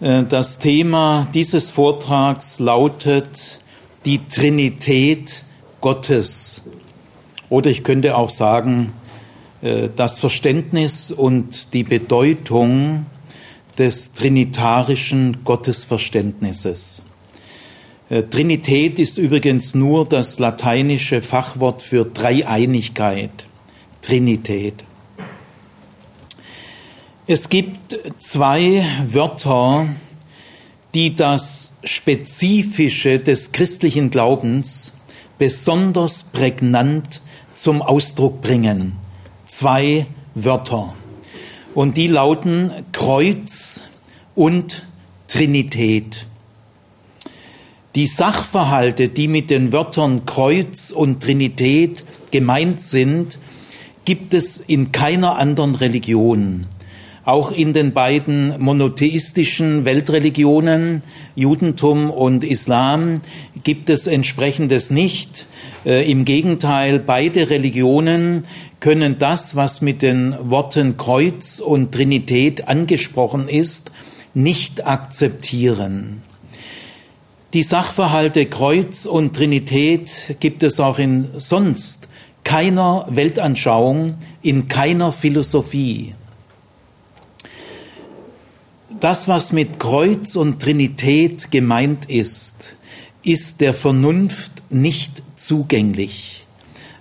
Äh, das Thema dieses Vortrags lautet die Trinität Gottes. Oder ich könnte auch sagen, äh, das Verständnis und die Bedeutung des trinitarischen Gottesverständnisses. Äh, Trinität ist übrigens nur das lateinische Fachwort für Dreieinigkeit. Trinität. Es gibt zwei Wörter, die das Spezifische des christlichen Glaubens besonders prägnant zum Ausdruck bringen. Zwei Wörter. Und die lauten Kreuz und Trinität. Die Sachverhalte, die mit den Wörtern Kreuz und Trinität gemeint sind, gibt es in keiner anderen Religion. Auch in den beiden monotheistischen Weltreligionen, Judentum und Islam, gibt es entsprechendes nicht. Äh, Im Gegenteil, beide Religionen können das, was mit den Worten Kreuz und Trinität angesprochen ist, nicht akzeptieren. Die Sachverhalte Kreuz und Trinität gibt es auch in sonst keiner Weltanschauung, in keiner Philosophie. Das, was mit Kreuz und Trinität gemeint ist, ist der Vernunft nicht zugänglich,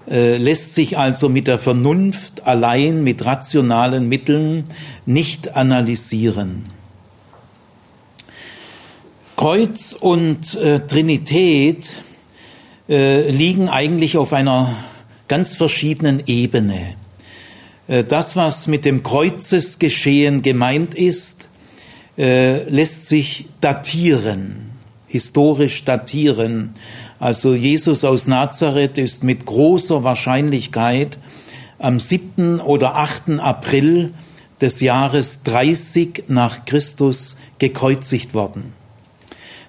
äh, lässt sich also mit der Vernunft allein, mit rationalen Mitteln nicht analysieren. Kreuz und äh, Trinität äh, liegen eigentlich auf einer ganz verschiedenen Ebene. Äh, das, was mit dem Kreuzesgeschehen gemeint ist, äh, lässt sich datieren, historisch datieren. Also Jesus aus Nazareth ist mit großer Wahrscheinlichkeit am 7. oder 8. April des Jahres 30 nach Christus gekreuzigt worden.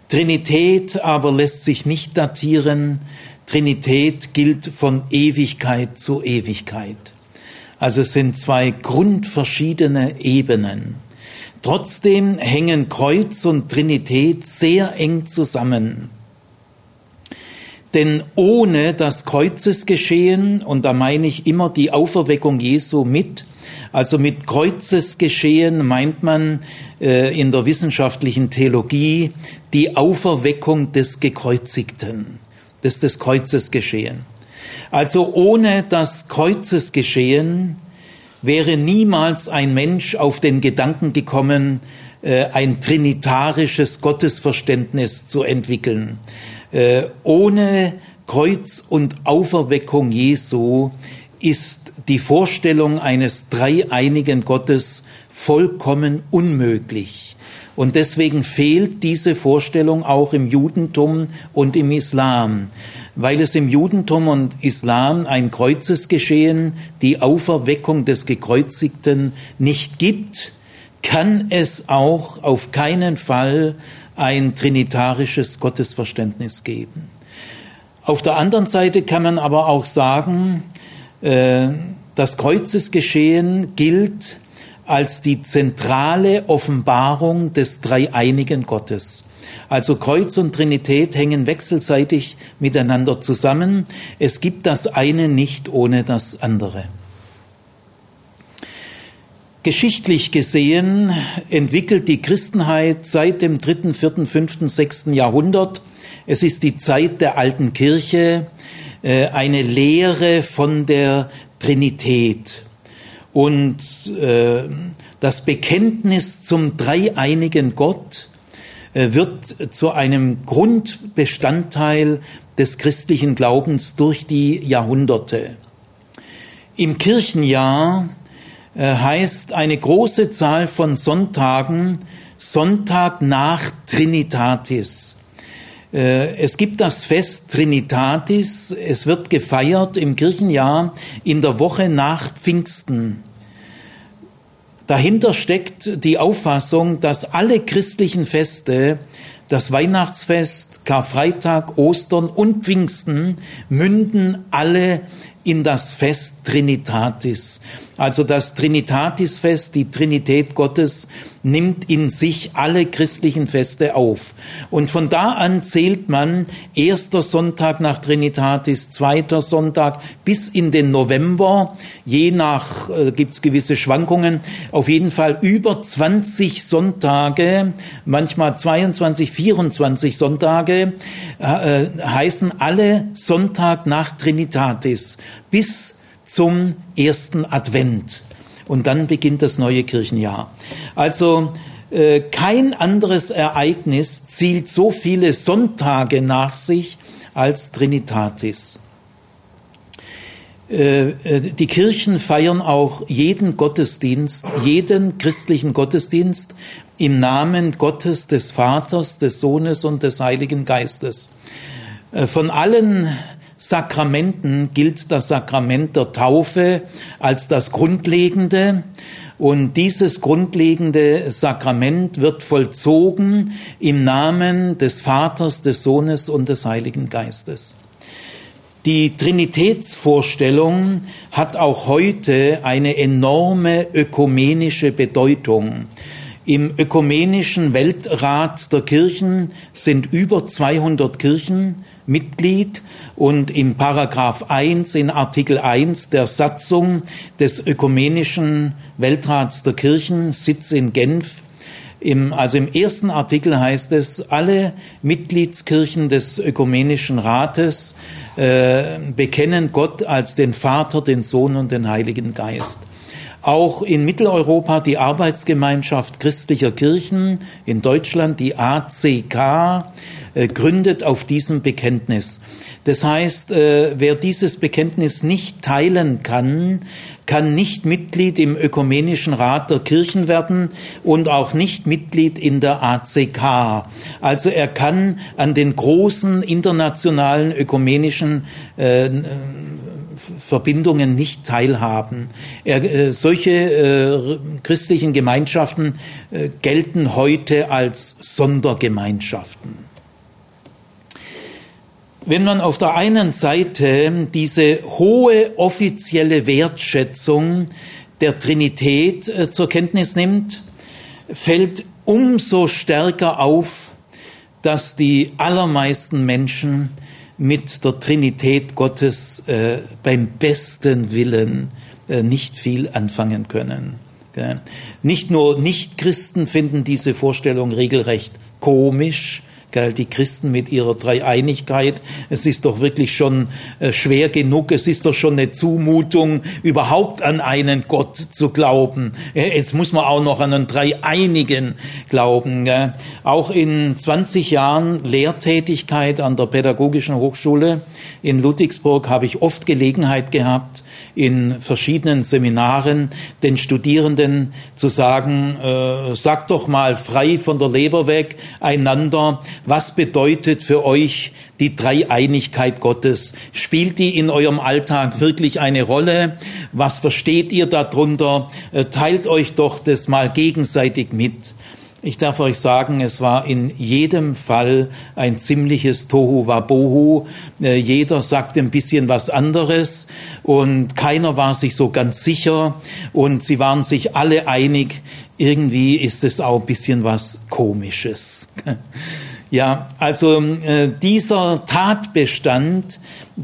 Trinität aber lässt sich nicht datieren. Trinität gilt von Ewigkeit zu Ewigkeit. Also es sind zwei grundverschiedene Ebenen. Trotzdem hängen Kreuz und Trinität sehr eng zusammen. Denn ohne das Kreuzesgeschehen, und da meine ich immer die Auferweckung Jesu mit, also mit Kreuzesgeschehen meint man äh, in der wissenschaftlichen Theologie die Auferweckung des Gekreuzigten, des des Kreuzesgeschehen. Also ohne das Kreuzesgeschehen wäre niemals ein Mensch auf den Gedanken gekommen, äh, ein trinitarisches Gottesverständnis zu entwickeln. Äh, ohne Kreuz und Auferweckung Jesu ist die Vorstellung eines dreieinigen Gottes vollkommen unmöglich. Und deswegen fehlt diese Vorstellung auch im Judentum und im Islam, weil es im Judentum und Islam ein Kreuzesgeschehen, die Auferweckung des Gekreuzigten nicht gibt, kann es auch auf keinen Fall ein trinitarisches Gottesverständnis geben. Auf der anderen Seite kann man aber auch sagen, äh, das Kreuzesgeschehen gilt als die zentrale Offenbarung des dreieinigen Gottes. Also Kreuz und Trinität hängen wechselseitig miteinander zusammen. Es gibt das eine nicht ohne das andere. Geschichtlich gesehen entwickelt die Christenheit seit dem dritten, vierten, fünften, sechsten Jahrhundert, es ist die Zeit der alten Kirche, äh, eine Lehre von der Trinität. Und äh, das Bekenntnis zum dreieinigen Gott wird zu einem Grundbestandteil des christlichen Glaubens durch die Jahrhunderte. Im Kirchenjahr äh, heißt eine große Zahl von Sonntagen Sonntag nach Trinitatis. Äh, es gibt das Fest Trinitatis, es wird gefeiert im Kirchenjahr in der Woche nach Pfingsten. Dahinter steckt die Auffassung, dass alle christlichen Feste, das Weihnachtsfest, Karfreitag, Ostern und Pfingsten münden alle in das Fest Trinitatis. Also das Trinitatisfest, die Trinität Gottes, nimmt in sich alle christlichen Feste auf. Und von da an zählt man erster Sonntag nach Trinitatis, zweiter Sonntag bis in den November. Je nach äh, gibt's gewisse Schwankungen. Auf jeden Fall über 20 Sonntage, manchmal 22, 24 Sonntage äh, heißen alle Sonntag nach Trinitatis bis zum ersten Advent. Und dann beginnt das neue Kirchenjahr. Also äh, kein anderes Ereignis zielt so viele Sonntage nach sich als Trinitatis. Äh, äh, die Kirchen feiern auch jeden Gottesdienst, jeden christlichen Gottesdienst im Namen Gottes, des Vaters, des Sohnes und des Heiligen Geistes. Äh, von allen Sakramenten gilt das Sakrament der Taufe als das Grundlegende. Und dieses grundlegende Sakrament wird vollzogen im Namen des Vaters, des Sohnes und des Heiligen Geistes. Die Trinitätsvorstellung hat auch heute eine enorme ökumenische Bedeutung. Im ökumenischen Weltrat der Kirchen sind über 200 Kirchen Mitglied und im Paragraph 1 in Artikel 1 der Satzung des Ökumenischen Weltrats der Kirchen, Sitz in Genf, im, also im ersten Artikel heißt es, alle Mitgliedskirchen des Ökumenischen Rates äh, bekennen Gott als den Vater, den Sohn und den Heiligen Geist. Auch in Mitteleuropa die Arbeitsgemeinschaft christlicher Kirchen in Deutschland, die ACK, gründet auf diesem Bekenntnis. Das heißt, äh, wer dieses Bekenntnis nicht teilen kann, kann nicht Mitglied im Ökumenischen Rat der Kirchen werden und auch nicht Mitglied in der ACK. Also er kann an den großen internationalen ökumenischen äh, Verbindungen nicht teilhaben. Er, äh, solche äh, christlichen Gemeinschaften äh, gelten heute als Sondergemeinschaften. Wenn man auf der einen Seite diese hohe offizielle Wertschätzung der Trinität äh, zur Kenntnis nimmt, fällt umso stärker auf, dass die allermeisten Menschen mit der Trinität Gottes äh, beim besten Willen äh, nicht viel anfangen können. Nicht nur Nichtchristen finden diese Vorstellung regelrecht komisch, gell, die Christen mit ihrer Dreieinigkeit. Es ist doch wirklich schon äh, schwer genug, es ist doch schon eine Zumutung, überhaupt an einen Gott zu glauben. Jetzt muss man auch noch an einen Dreieinigen glauben. Gell. Auch in 20 Jahren Lehrtätigkeit an der Pädagogischen Hochschule in Ludwigsburg habe ich oft Gelegenheit gehabt, in verschiedenen Seminaren den Studierenden zu sagen, äh, sagt doch mal frei von der Leber weg einander, was bedeutet für euch die Dreieinigkeit Gottes? Spielt die in eurem Alltag wirklich eine Rolle? Was versteht ihr darunter? Äh, teilt euch doch das mal gegenseitig mit. Ich darf euch sagen, es war in jedem Fall ein ziemliches Tohu Wabohu. Äh, jeder sagte ein bisschen was anderes und keiner war sich so ganz sicher und sie waren sich alle einig, irgendwie ist es auch ein bisschen was Komisches. Ja, also äh, dieser Tatbestand,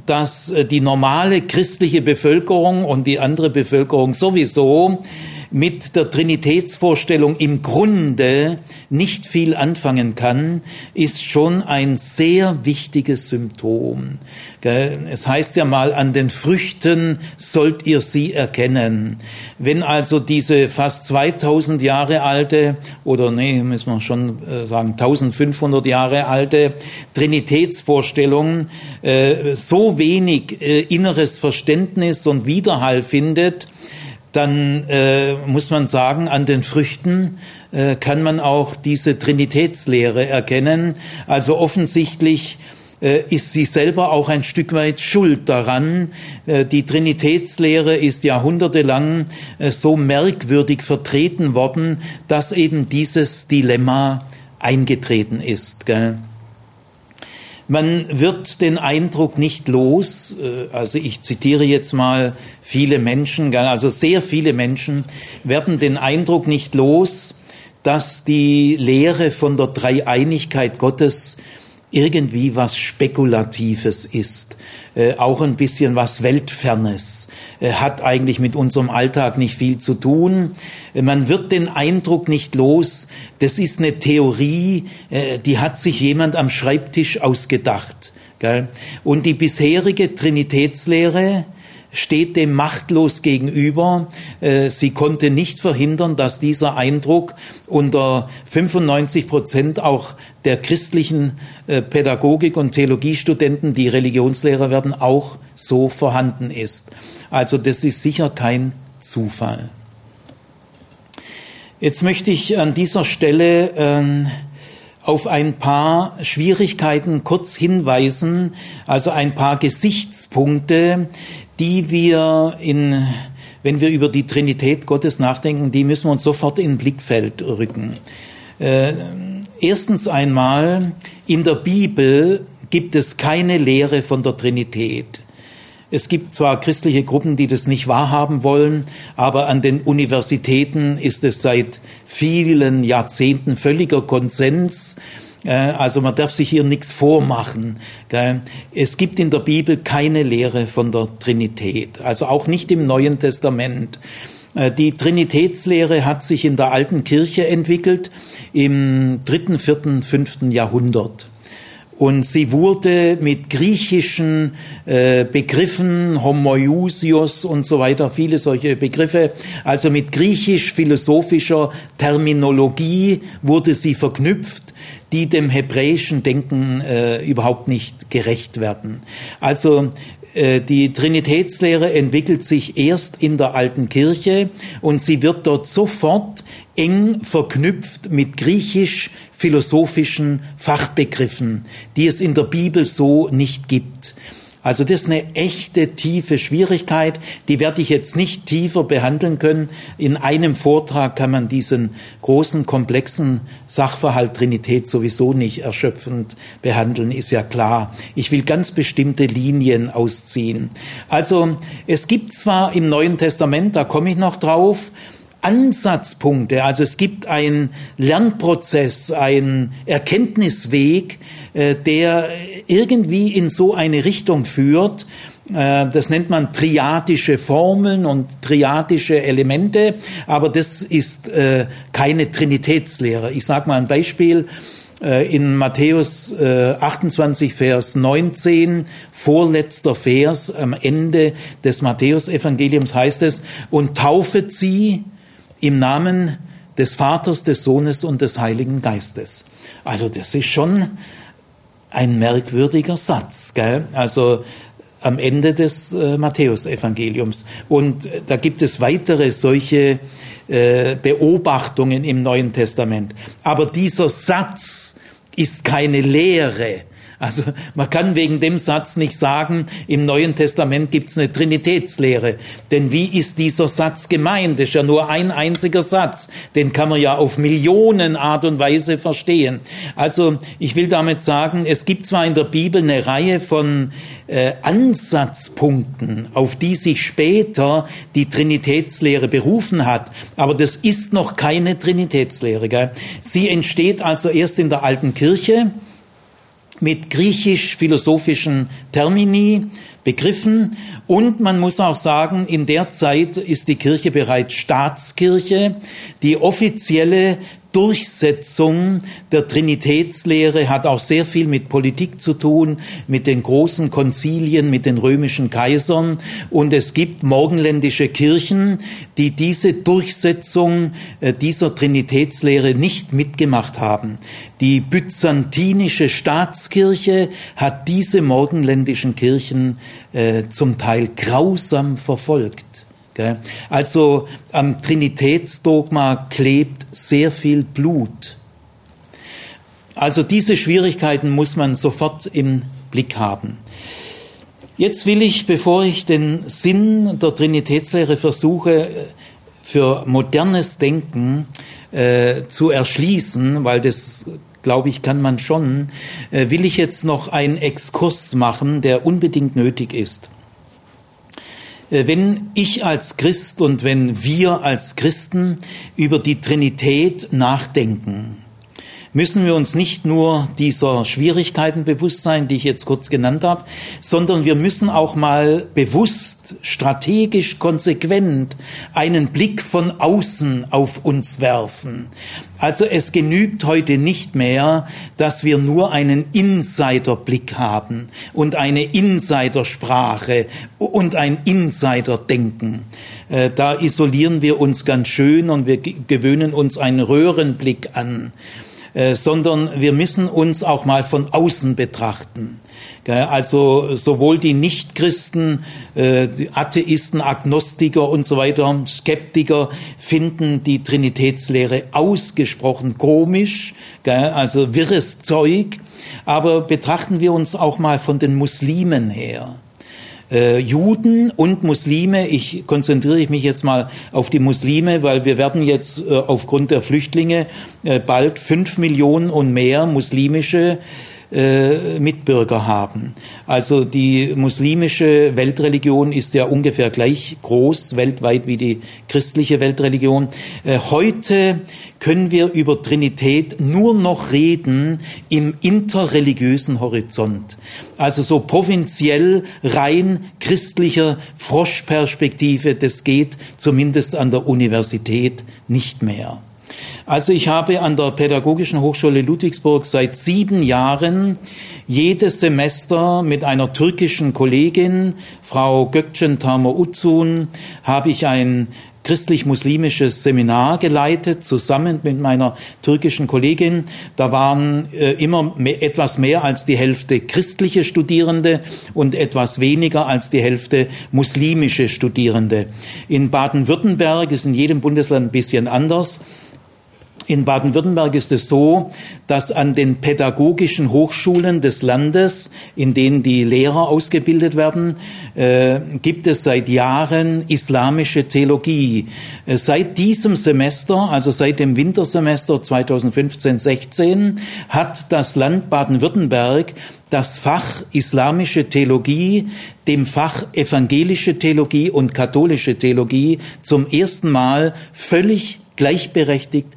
dass äh, die normale christliche Bevölkerung und die andere Bevölkerung sowieso mit der Trinitätsvorstellung im Grunde nicht viel anfangen kann, ist schon ein sehr wichtiges Symptom. Es heißt ja mal, an den Früchten sollt ihr sie erkennen. Wenn also diese fast 2000 Jahre alte, oder nee, müssen wir schon äh, sagen, 1500 Jahre alte Trinitätsvorstellung äh, so wenig äh, inneres Verständnis und Widerhall findet, dann äh, muss man sagen, an den Früchten äh, kann man auch diese Trinitätslehre erkennen. Also offensichtlich äh, ist sie selber auch ein Stück weit schuld daran. Äh, die Trinitätslehre ist jahrhundertelang äh, so merkwürdig vertreten worden, dass eben dieses Dilemma eingetreten ist. Gell? Man wird den Eindruck nicht los, äh, also ich zitiere jetzt mal viele Menschen, also sehr viele Menschen werden den Eindruck nicht los, dass die Lehre von der Dreieinigkeit Gottes irgendwie was Spekulatives ist, äh, auch ein bisschen was Weltfernes, äh, hat eigentlich mit unserem Alltag nicht viel zu tun. Äh, man wird den Eindruck nicht los, das ist eine Theorie, äh, die hat sich jemand am Schreibtisch ausgedacht. Gell? Und die bisherige Trinitätslehre, steht dem machtlos gegenüber. Äh, sie konnte nicht verhindern, dass dieser Eindruck unter 95 Prozent auch der christlichen äh, Pädagogik und Theologiestudenten, die Religionslehrer werden, auch so vorhanden ist. Also das ist sicher kein Zufall. Jetzt möchte ich an dieser Stelle ähm, auf ein paar Schwierigkeiten kurz hinweisen, also ein paar Gesichtspunkte, die wir in, wenn wir über die Trinität Gottes nachdenken, die müssen wir uns sofort in Blickfeld rücken. Äh, erstens einmal, in der Bibel gibt es keine Lehre von der Trinität. Es gibt zwar christliche Gruppen, die das nicht wahrhaben wollen, aber an den Universitäten ist es seit vielen Jahrzehnten völliger Konsens, also man darf sich hier nichts vormachen. Es gibt in der Bibel keine Lehre von der Trinität, also auch nicht im Neuen Testament. Äh, die Trinitätslehre hat sich in der alten Kirche entwickelt im dritten, vierten, fünften Jahrhundert. Und sie wurde mit griechischen äh, Begriffen, Homoiousios und so weiter, viele solche Begriffe, also mit griechisch-philosophischer Terminologie wurde sie verknüpft, die dem hebräischen Denken äh, überhaupt nicht gerecht werden. Also äh, die Trinitätslehre entwickelt sich erst in der alten Kirche und sie wird dort sofort eng verknüpft mit griechisch-philosophischen Fachbegriffen, die es in der Bibel so nicht gibt. Also das ist eine echte tiefe Schwierigkeit, die werde ich jetzt nicht tiefer behandeln können. In einem Vortrag kann man diesen großen, komplexen Sachverhalt Trinität sowieso nicht erschöpfend behandeln, ist ja klar. Ich will ganz bestimmte Linien ausziehen. Also es gibt zwar im Neuen Testament, da komme ich noch drauf, Ansatzpunkte. Also es gibt einen Lernprozess, einen Erkenntnisweg, äh, der irgendwie in so eine Richtung führt. Äh, das nennt man triadische Formeln und triadische Elemente, aber das ist äh, keine Trinitätslehre. Ich sage mal ein Beispiel in Matthäus 28, Vers 19, vorletzter Vers am Ende des Matthäusevangeliums heißt es, und taufet sie im Namen des Vaters, des Sohnes und des Heiligen Geistes. Also das ist schon ein merkwürdiger Satz. Gell? Also am Ende des äh, Matthäusevangeliums. Und äh, da gibt es weitere solche äh, Beobachtungen im Neuen Testament. Aber dieser Satz ist keine Lehre, also man kann wegen dem Satz nicht sagen, im Neuen Testament gibt es eine Trinitätslehre. Denn wie ist dieser Satz gemeint? Das ist ja nur ein einziger Satz. Den kann man ja auf Millionen Art und Weise verstehen. Also ich will damit sagen, es gibt zwar in der Bibel eine Reihe von äh, Ansatzpunkten, auf die sich später die Trinitätslehre berufen hat, aber das ist noch keine Trinitätslehre. Gell? Sie entsteht also erst in der alten Kirche mit griechisch-philosophischen Termini, Begriffen. Und man muss auch sagen, in der Zeit ist die Kirche bereits Staatskirche. Die offizielle Durchsetzung der Trinitätslehre hat auch sehr viel mit Politik zu tun, mit den großen Konzilien, mit den römischen Kaisern. Und es gibt morgenländische Kirchen, die diese Durchsetzung äh, dieser Trinitätslehre nicht mitgemacht haben. Die byzantinische Staatskirche hat diese morgenländischen Kirchen äh, zum Teil grausam verfolgt. Also am Trinitätsdogma klebt sehr viel Blut. Also diese Schwierigkeiten muss man sofort im Blick haben. Jetzt will ich, bevor ich den Sinn der Trinitätslehre versuche, für modernes Denken äh, zu erschließen, weil das glaube ich, kann man schon, äh, will ich jetzt noch einen Exkurs machen, der unbedingt nötig ist. Äh, wenn ich als Christ und wenn wir als Christen über die Trinität nachdenken, müssen wir uns nicht nur dieser Schwierigkeiten bewusst sein, die ich jetzt kurz genannt habe, sondern wir müssen auch mal bewusst, strategisch, konsequent einen Blick von außen auf uns werfen. Also es genügt heute nicht mehr, dass wir nur einen Insiderblick haben und eine Insidersprache und ein Insiderdenken. Äh, da isolieren wir uns ganz schön und wir gewöhnen uns einen Röhrenblick an. Äh, sondern wir müssen uns auch mal von außen betrachten. Also sowohl die Nichtchristen, äh, die Atheisten, Agnostiker und so weiter, Skeptiker finden die Trinitätslehre ausgesprochen komisch, also wirres Zeug. Aber betrachten wir uns auch mal von den Muslimen her äh, Juden und Muslime. Ich konzentriere mich jetzt mal auf die Muslime, weil wir werden jetzt äh, aufgrund der Flüchtlinge äh, bald fünf Millionen und mehr muslimische äh, Mitbürger haben. Also die muslimische Weltreligion ist ja ungefähr gleich groß weltweit wie die christliche Weltreligion. Äh, heute können wir über Trinität nur noch reden im interreligiösen Horizont. Also so provinziell rein christlicher Froschperspektive, das geht zumindest an der Universität nicht mehr. Also ich habe an der Pädagogischen Hochschule Ludwigsburg seit sieben Jahren jedes Semester mit einer türkischen Kollegin, Frau Gökçen Tamer Uzun, habe ich ein christlich-muslimisches Seminar geleitet, zusammen mit meiner türkischen Kollegin. Da waren äh, immer mehr, etwas mehr als die Hälfte christliche Studierende und etwas weniger als die Hälfte muslimische Studierende. In Baden-Württemberg ist in jedem Bundesland ein bisschen anders. In Baden-Württemberg ist es so, dass an den pädagogischen Hochschulen des Landes, in denen die Lehrer ausgebildet werden, äh, gibt es seit Jahren islamische Theologie. Äh, seit diesem Semester, also seit dem Wintersemester 2015-16, hat das Land Baden-Württemberg das Fach islamische Theologie dem Fach evangelische Theologie und katholische Theologie zum ersten Mal völlig gleichberechtigt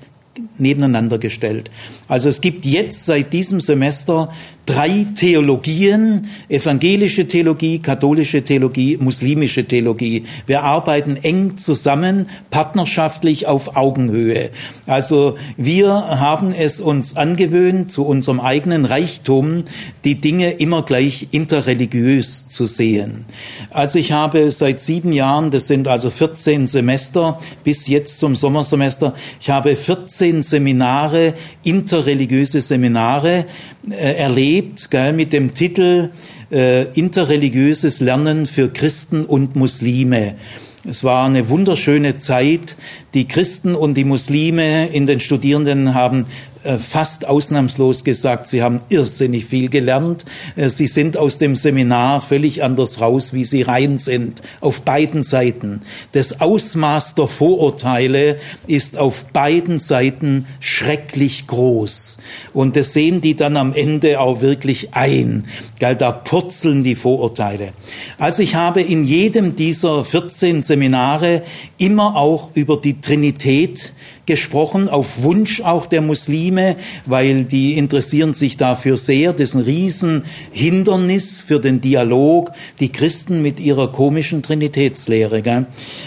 nebeneinander gestellt. Also es gibt jetzt seit diesem Semester drei Theologien, evangelische Theologie, katholische Theologie, muslimische Theologie. Wir arbeiten eng zusammen, partnerschaftlich auf Augenhöhe. Also wir haben es uns angewöhnt, zu unserem eigenen Reichtum die Dinge immer gleich interreligiös zu sehen. Also ich habe seit sieben Jahren, das sind also 14 Semester bis jetzt zum Sommersemester, ich habe 14 Seminare, interreligiöse Seminare erlebt, gell, mit dem Titel äh, Interreligiöses Lernen für Christen und Muslime. Es war eine wunderschöne Zeit. Die Christen und die Muslime in den Studierenden haben äh, fast ausnahmslos gesagt, sie haben irrsinnig viel gelernt. Äh, sie sind aus dem Seminar völlig anders raus, wie sie rein sind, auf beiden Seiten. Das Ausmaß der Vorurteile ist auf beiden Seiten schrecklich groß. Und das sehen die dann am Ende auch wirklich ein. Da purzeln die Vorurteile. Also ich habe in jedem dieser 14 Seminare immer auch über die Trinität gesprochen, auf Wunsch auch der Muslime, weil die interessieren sich dafür sehr. Das ist ein Riesenhindernis für den Dialog, die Christen mit ihrer komischen Trinitätslehre. Gell?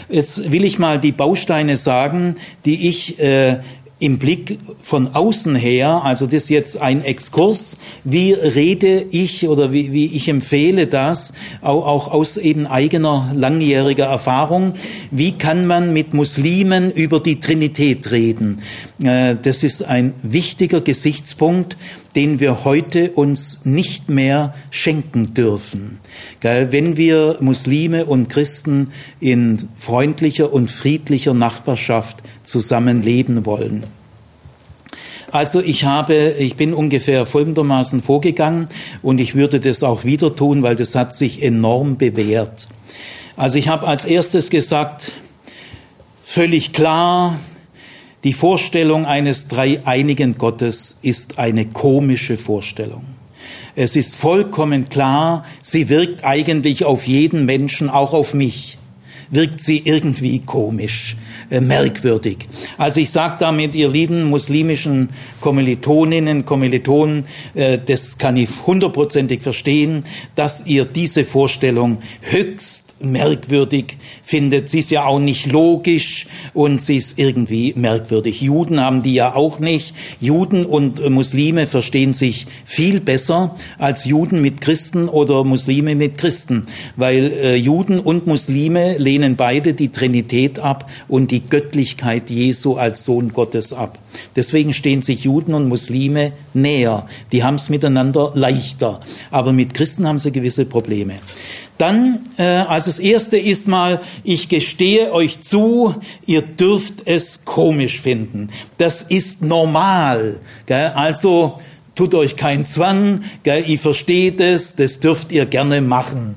Jetzt will ich mal die Bausteine sagen, die ich äh, im Blick von außen her, also das ist jetzt ein Exkurs, wie rede ich oder wie, wie ich empfehle das, auch, auch aus eben eigener langjähriger Erfahrung, wie kann man mit Muslimen über die Trinität reden. Äh, das ist ein wichtiger Gesichtspunkt, den wir heute uns nicht mehr schenken dürfen. Wenn wir Muslime und Christen in freundlicher und friedlicher Nachbarschaft zusammenleben wollen. Also ich habe, ich bin ungefähr folgendermaßen vorgegangen und ich würde das auch wieder tun, weil das hat sich enorm bewährt. Also ich habe als erstes gesagt, völlig klar, Die Vorstellung eines dreieinigen Gottes ist eine komische Vorstellung. Es ist vollkommen klar, sie wirkt eigentlich auf jeden Menschen, auch auf mich wirkt sie irgendwie komisch, äh, merkwürdig. Also ich sage damit, ihr lieben muslimischen Kommilitoninnen, Kommilitonen, äh, das kann ich hundertprozentig verstehen, dass ihr diese Vorstellung höchst merkwürdig findet. Sie ist ja auch nicht logisch und sie ist irgendwie merkwürdig. Juden haben die ja auch nicht. Juden und Muslime verstehen sich viel besser als Juden mit Christen oder Muslime mit Christen, weil äh, Juden und Muslime lehnen beide die Trinität ab und die Göttlichkeit Jesu als Sohn Gottes ab. Deswegen stehen sich Juden und Muslime näher. Die haben es miteinander leichter. Aber mit Christen haben sie gewisse Probleme. Dann, äh, also das erste ist mal, ich gestehe euch zu, ihr dürft es komisch finden. Das ist normal. Gell? Also tut euch keinen Zwang, gell? ihr versteht es, das dürft ihr gerne machen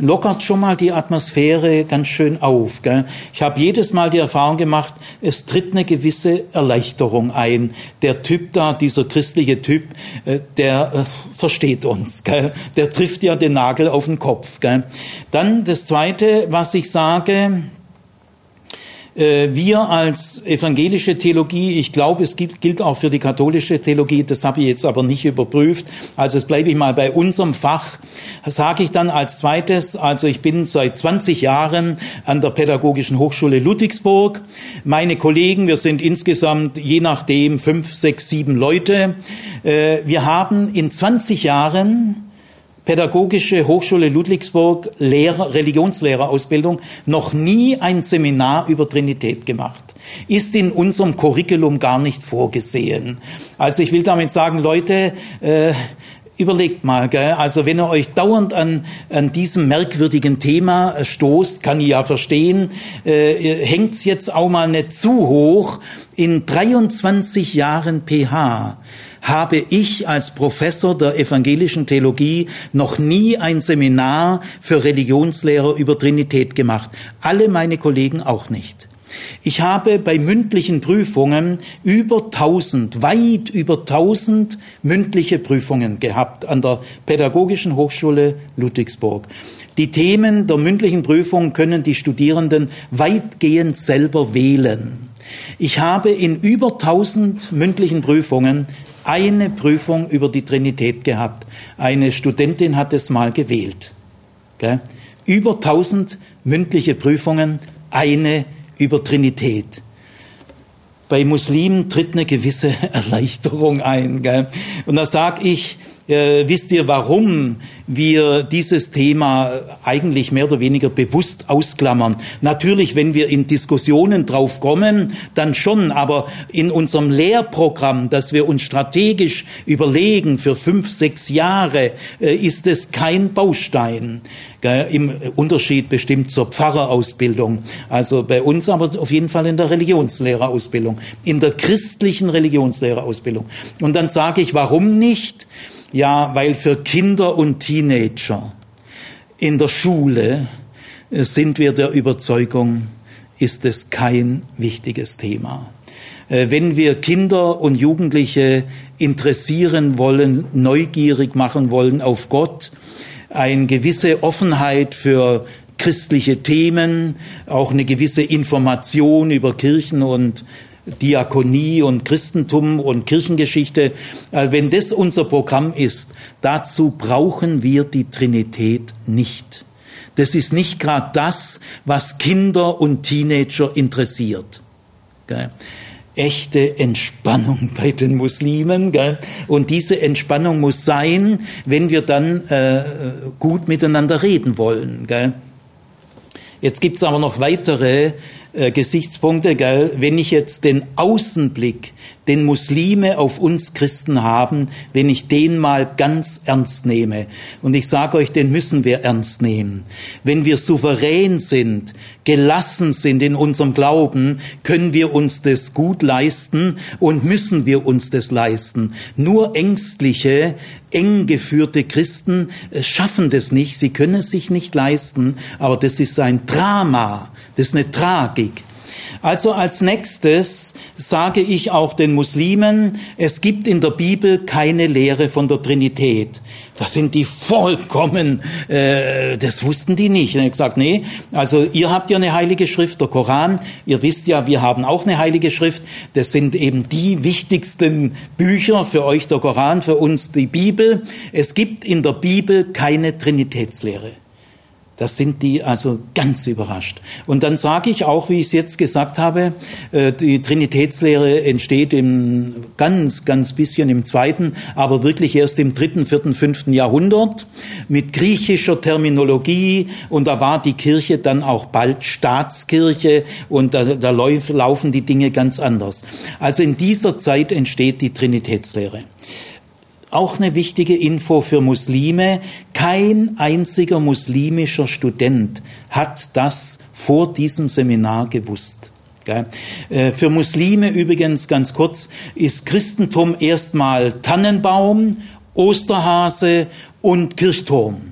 lockert schon mal die Atmosphäre ganz schön auf. Gell? Ich habe jedes Mal die Erfahrung gemacht, es tritt eine gewisse Erleichterung ein. Der Typ da, dieser christliche Typ, äh, der äh, versteht uns. Gell? Der trifft ja den Nagel auf den Kopf. Gell? Dann das Zweite, was ich sage, wir als evangelische Theologie, ich glaube, es gilt auch für die katholische Theologie, das habe ich jetzt aber nicht überprüft, also jetzt bleibe ich mal bei unserem Fach, sage ich dann als zweites, also ich bin seit 20 Jahren an der Pädagogischen Hochschule Ludwigsburg. Meine Kollegen, wir sind insgesamt je nachdem fünf, sechs, sieben Leute. Äh, wir haben in 20 Jahren Pädagogische Hochschule Ludwigsburg Lehrer, Religionslehrerausbildung noch nie ein Seminar über Trinität gemacht. Ist in unserem Curriculum gar nicht vorgesehen. Also ich will damit sagen, Leute, äh, überlegt mal, gell? also wenn ihr euch dauernd an, an diesem merkwürdigen Thema stoßt, kann ich ja verstehen, äh, hängt's jetzt auch mal nicht zu hoch. In 23 Jahren PH habe ich als Professor der evangelischen Theologie noch nie ein Seminar für Religionslehrer über Trinität gemacht. Alle meine Kollegen auch nicht. Ich habe bei mündlichen Prüfungen über 1000, weit über 1000 mündliche Prüfungen gehabt an der Pädagogischen Hochschule Ludwigsburg. Die Themen der mündlichen Prüfung können die Studierenden weitgehend selber wählen. Ich habe in über 1000 mündlichen Prüfungen eine Prüfung über die Trinität gehabt. Eine Studentin hat es mal gewählt. Gell? Über 1000 mündliche Prüfungen, eine über Trinität. Bei Muslimen tritt eine gewisse Erleichterung ein. Gell? Und da sage ich, äh, wisst ihr, warum wir dieses Thema eigentlich mehr oder weniger bewusst ausklammern? Natürlich, wenn wir in Diskussionen drauf kommen, dann schon, aber in unserem Lehrprogramm, das wir uns strategisch überlegen für fünf, sechs Jahre, äh, ist es kein Baustein. Im Unterschied bestimmt zur Pfarrerausbildung. Also bei uns aber auf jeden Fall in der Religionslehrerausbildung, in der christlichen Religionslehrerausbildung. Und dann sage ich, warum nicht? Ja, weil für Kinder und Teenager in der Schule sind wir der Überzeugung, ist es kein wichtiges Thema. Äh, wenn wir Kinder und Jugendliche interessieren wollen, neugierig machen wollen auf Gott, eine gewisse Offenheit für christliche Themen, auch eine gewisse Information über Kirchen und Diakonie und Christentum und Kirchengeschichte, äh, wenn das unser Programm ist, dazu brauchen wir die Trinität nicht. Das ist nicht gerade das, was Kinder und Teenager interessiert. Echte Entspannung bei den Muslimen. Und diese Entspannung muss sein, wenn wir dann äh, gut miteinander reden wollen. Jetzt gibt es aber noch weitere äh, Gesichtspunkte, gell? wenn ich jetzt den Außenblick, den Muslime auf uns Christen haben, wenn ich den mal ganz ernst nehme. Und ich sage euch, den müssen wir ernst nehmen. Wenn wir souverän sind, gelassen sind in unserem Glauben, können wir uns das gut leisten und müssen wir uns das leisten. Nur ängstliche, eng geführte Christen äh, schaffen das nicht. Sie können es sich nicht leisten, aber das ist ein Drama. Das ist eine Tragik. Also als nächstes sage ich auch den Muslimen, es gibt in der Bibel keine Lehre von der Trinität. Das sind die vollkommen, äh, das wussten die nicht. Und ich gesagt, nee, also ihr habt ja eine heilige Schrift, der Koran. Ihr wisst ja, wir haben auch eine heilige Schrift. Das sind eben die wichtigsten Bücher für euch der Koran, für uns die Bibel. Es gibt in der Bibel keine Trinitätslehre. Das sind die also ganz überrascht. Und dann sage ich auch, wie ich es jetzt gesagt habe, äh, die Trinitätslehre entsteht im ganz, ganz bisschen im zweiten, aber wirklich erst im dritten, vierten, fünften Jahrhundert mit griechischer Terminologie. Und da war die Kirche dann auch bald Staatskirche und da, da laufen die Dinge ganz anders. Also in dieser Zeit entsteht die Trinitätslehre. Auch eine wichtige Info für Muslime. Kein einziger muslimischer Student hat das vor diesem Seminar gewusst. Äh, für Muslime übrigens ganz kurz ist Christentum erstmal Tannenbaum, Osterhase und Kirchturm.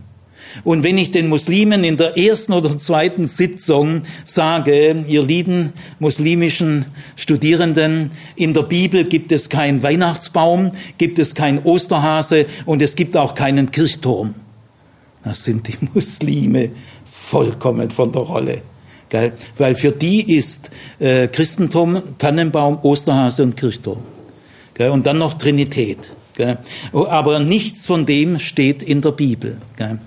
Und wenn ich den Muslimen in der ersten oder zweiten Sitzung sage, ihr lieben muslimischen Studierenden, in der Bibel gibt es keinen Weihnachtsbaum, gibt es keinen Osterhase und es gibt auch keinen Kirchturm. Das sind die Muslime vollkommen von der Rolle. Gell? Weil für die ist äh, Christentum Tannenbaum, Osterhase und Kirchturm. Gell? Und dann noch Trinität. Gell? Aber nichts von dem steht in der Bibel. Gell?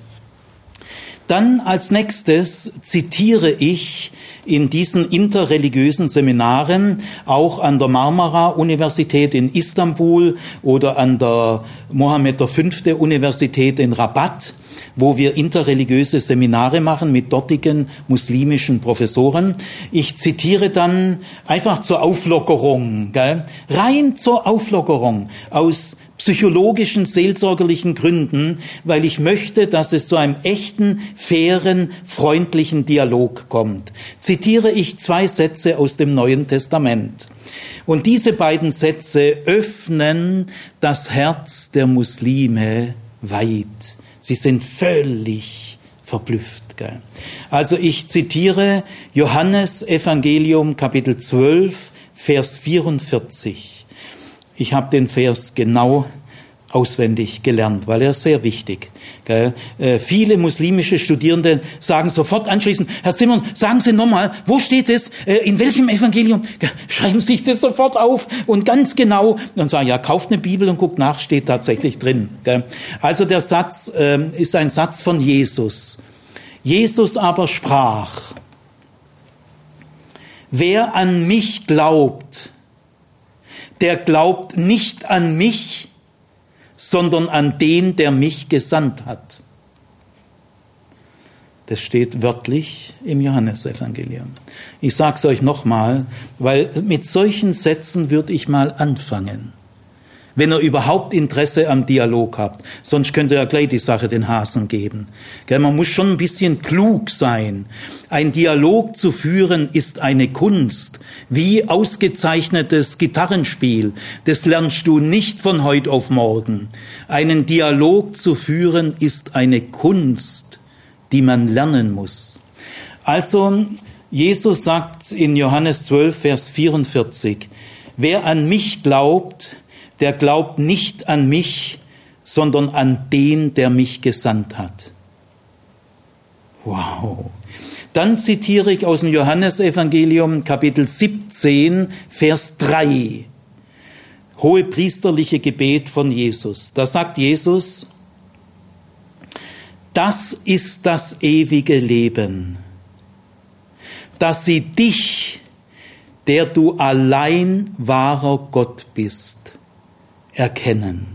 Dann als nächstes zitiere ich in diesen interreligiösen Seminaren auch an der Marmara-Universität in Istanbul oder an der Mohammed V. Universität in Rabat, wo wir interreligiöse Seminare machen mit dortigen muslimischen Professoren. Ich zitiere dann einfach zur Auflockerung, gell? rein zur Auflockerung aus psychologischen, seelsorgerlichen Gründen, weil ich möchte, dass es zu einem echten, fairen, freundlichen Dialog kommt. Zitiere ich zwei Sätze aus dem Neuen Testament. Und diese beiden Sätze öffnen das Herz der Muslime weit. Sie sind völlig verblüfft. Gell? Also ich zitiere Johannes Evangelium Kapitel 12, Vers 44. Ich habe den Vers genau auswendig gelernt, weil er ist sehr wichtig. Gell? Äh, viele muslimische Studierende sagen sofort anschließend, Herr Simon, sagen Sie nochmal, wo steht es, äh, in welchem Evangelium? Gell? Schreiben Sie sich das sofort auf und ganz genau. Und sagen, ja, kauft eine Bibel und guckt nach, steht tatsächlich drin. Gell? Also der Satz äh, ist ein Satz von Jesus. Jesus aber sprach, wer an mich glaubt, der glaubt nicht an mich, sondern an den, der mich gesandt hat. Das steht wörtlich im Johannesevangelium. Ich sage es euch nochmal, weil mit solchen Sätzen würde ich mal anfangen wenn er überhaupt Interesse am Dialog hat. Sonst könnte er gleich die Sache den Hasen geben. Man muss schon ein bisschen klug sein. Ein Dialog zu führen ist eine Kunst, wie ausgezeichnetes Gitarrenspiel. Das lernst du nicht von heute auf morgen. Einen Dialog zu führen ist eine Kunst, die man lernen muss. Also, Jesus sagt in Johannes 12, Vers 44, wer an mich glaubt, der glaubt nicht an mich, sondern an den, der mich gesandt hat. Wow. Dann zitiere ich aus dem Johannesevangelium Kapitel 17, Vers 3. Hohe priesterliche Gebet von Jesus. Da sagt Jesus, das ist das ewige Leben, dass sie dich, der du allein wahrer Gott bist, erkennen.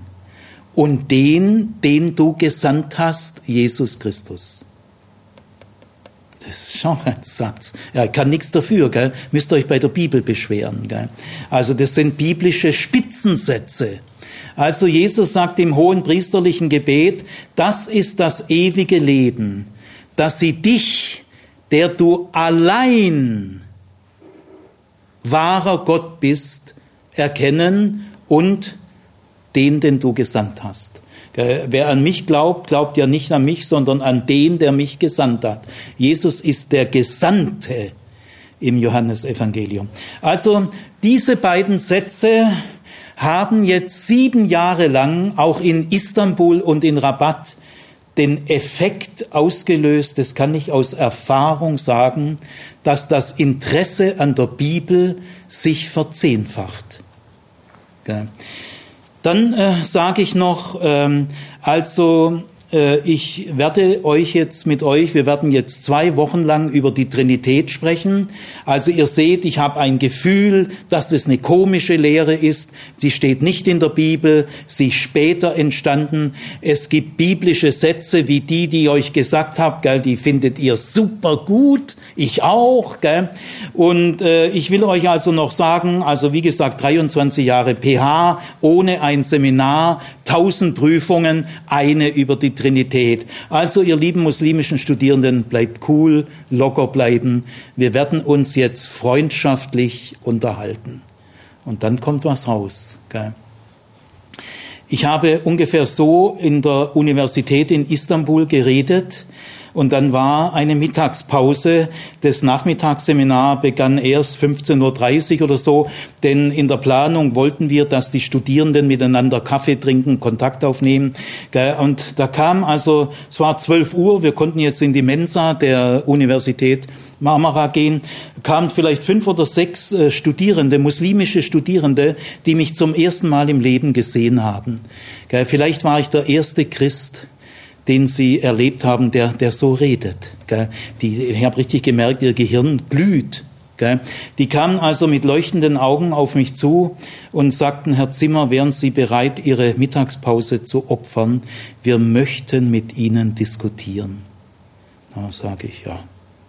Und den, den du gesandt hast, Jesus Christus. Das ist schon ein Satz. Ja, kann nichts dafür, gell? Müsst ihr euch bei der Bibel beschweren, gell? Also, das sind biblische Spitzensätze. Also, Jesus sagt im hohen priesterlichen Gebet, das ist das ewige Leben, dass sie dich, der du allein wahrer Gott bist, erkennen und den, den du gesandt hast. Wer an mich glaubt, glaubt ja nicht an mich, sondern an den, der mich gesandt hat. Jesus ist der Gesandte, im Johannesevangelium. Also diese beiden Sätze haben jetzt sieben Jahre lang auch in Istanbul und in Rabat den Effekt ausgelöst, das kann ich aus Erfahrung sagen, dass das Interesse an der Bibel sich verzehnfacht. Dann äh, sage ich noch, ähm, also ich werde euch jetzt mit euch, wir werden jetzt zwei Wochen lang über die Trinität sprechen. Also ihr seht, ich habe ein Gefühl, dass das eine komische Lehre ist. Sie steht nicht in der Bibel, sie ist später entstanden. Es gibt biblische Sätze wie die, die ich euch gesagt habe, gell, die findet ihr super gut, ich auch. Gell. Und äh, ich will euch also noch sagen, also wie gesagt, 23 Jahre PH, ohne ein Seminar, 1000 Prüfungen, eine über die Trinität. Also ihr lieben muslimischen Studierenden, bleibt cool, locker bleiben. Wir werden uns jetzt freundschaftlich unterhalten. Und dann kommt was raus. Gell? Ich habe ungefähr so in der Universität in Istanbul geredet, und dann war eine Mittagspause. Das Nachmittagsseminar begann erst 15.30 Uhr oder so, denn in der Planung wollten wir, dass die Studierenden miteinander Kaffee trinken, Kontakt aufnehmen. Und da kam also, es war 12 Uhr, wir konnten jetzt in die Mensa der Universität Marmara gehen, kamen vielleicht fünf oder sechs äh, Studierende, muslimische Studierende, die mich zum ersten Mal im Leben gesehen haben. Vielleicht war ich der erste Christ den sie erlebt haben, der, der so redet. Gell? Die, ich habe richtig gemerkt, ihr Gehirn glüht. Gell? Die kamen also mit leuchtenden Augen auf mich zu und sagten, Herr Zimmer, wären Sie bereit, Ihre Mittagspause zu opfern? Wir möchten mit Ihnen diskutieren. Da sage ich, ja,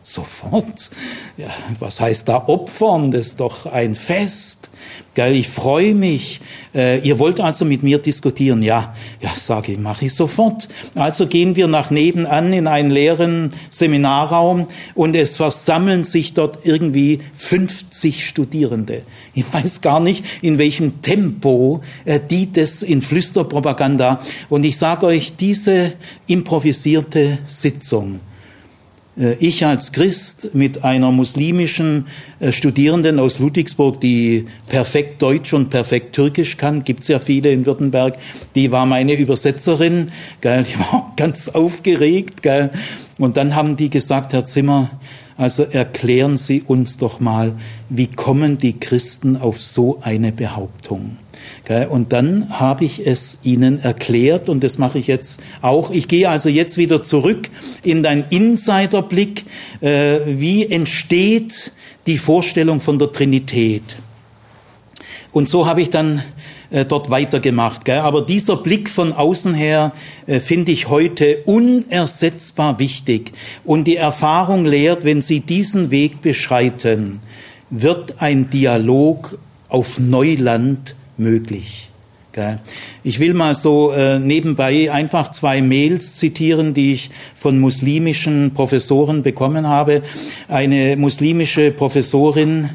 Sofort. Ja, was heißt da opfern? Das ist doch ein Fest. Geil, ich freue mich. Äh, ihr wollt also mit mir diskutieren? Ja, ja, sage ich, mache ich sofort. Also gehen wir nach nebenan in einen leeren Seminarraum und es versammeln sich dort irgendwie 50 Studierende. Ich weiß gar nicht, in welchem Tempo äh, die das in Flüsterpropaganda. Und ich sage euch, diese improvisierte Sitzung, ich als Christ mit einer muslimischen äh, Studierenden aus Ludwigsburg, die perfekt Deutsch und perfekt Türkisch kann, gibt's ja viele in Württemberg, die war meine Übersetzerin, gell, die war ganz aufgeregt. Gell. Und dann haben die gesagt, Herr Zimmer, also erklären Sie uns doch mal, wie kommen die Christen auf so eine Behauptung? Und dann habe ich es ihnen erklärt und das mache ich jetzt auch. Ich gehe also jetzt wieder zurück in deinen Insiderblick. Äh, wie entsteht die Vorstellung von der Trinität? Und so habe ich dann äh, dort weitergemacht. Aber dieser Blick von außen her äh, finde ich heute unersetzbar wichtig. Und die Erfahrung lehrt, wenn Sie diesen Weg beschreiten, wird ein Dialog auf Neuland möglich. Ich will mal so äh, nebenbei einfach zwei Mails zitieren, die ich von muslimischen Professoren bekommen habe. Eine muslimische Professorin,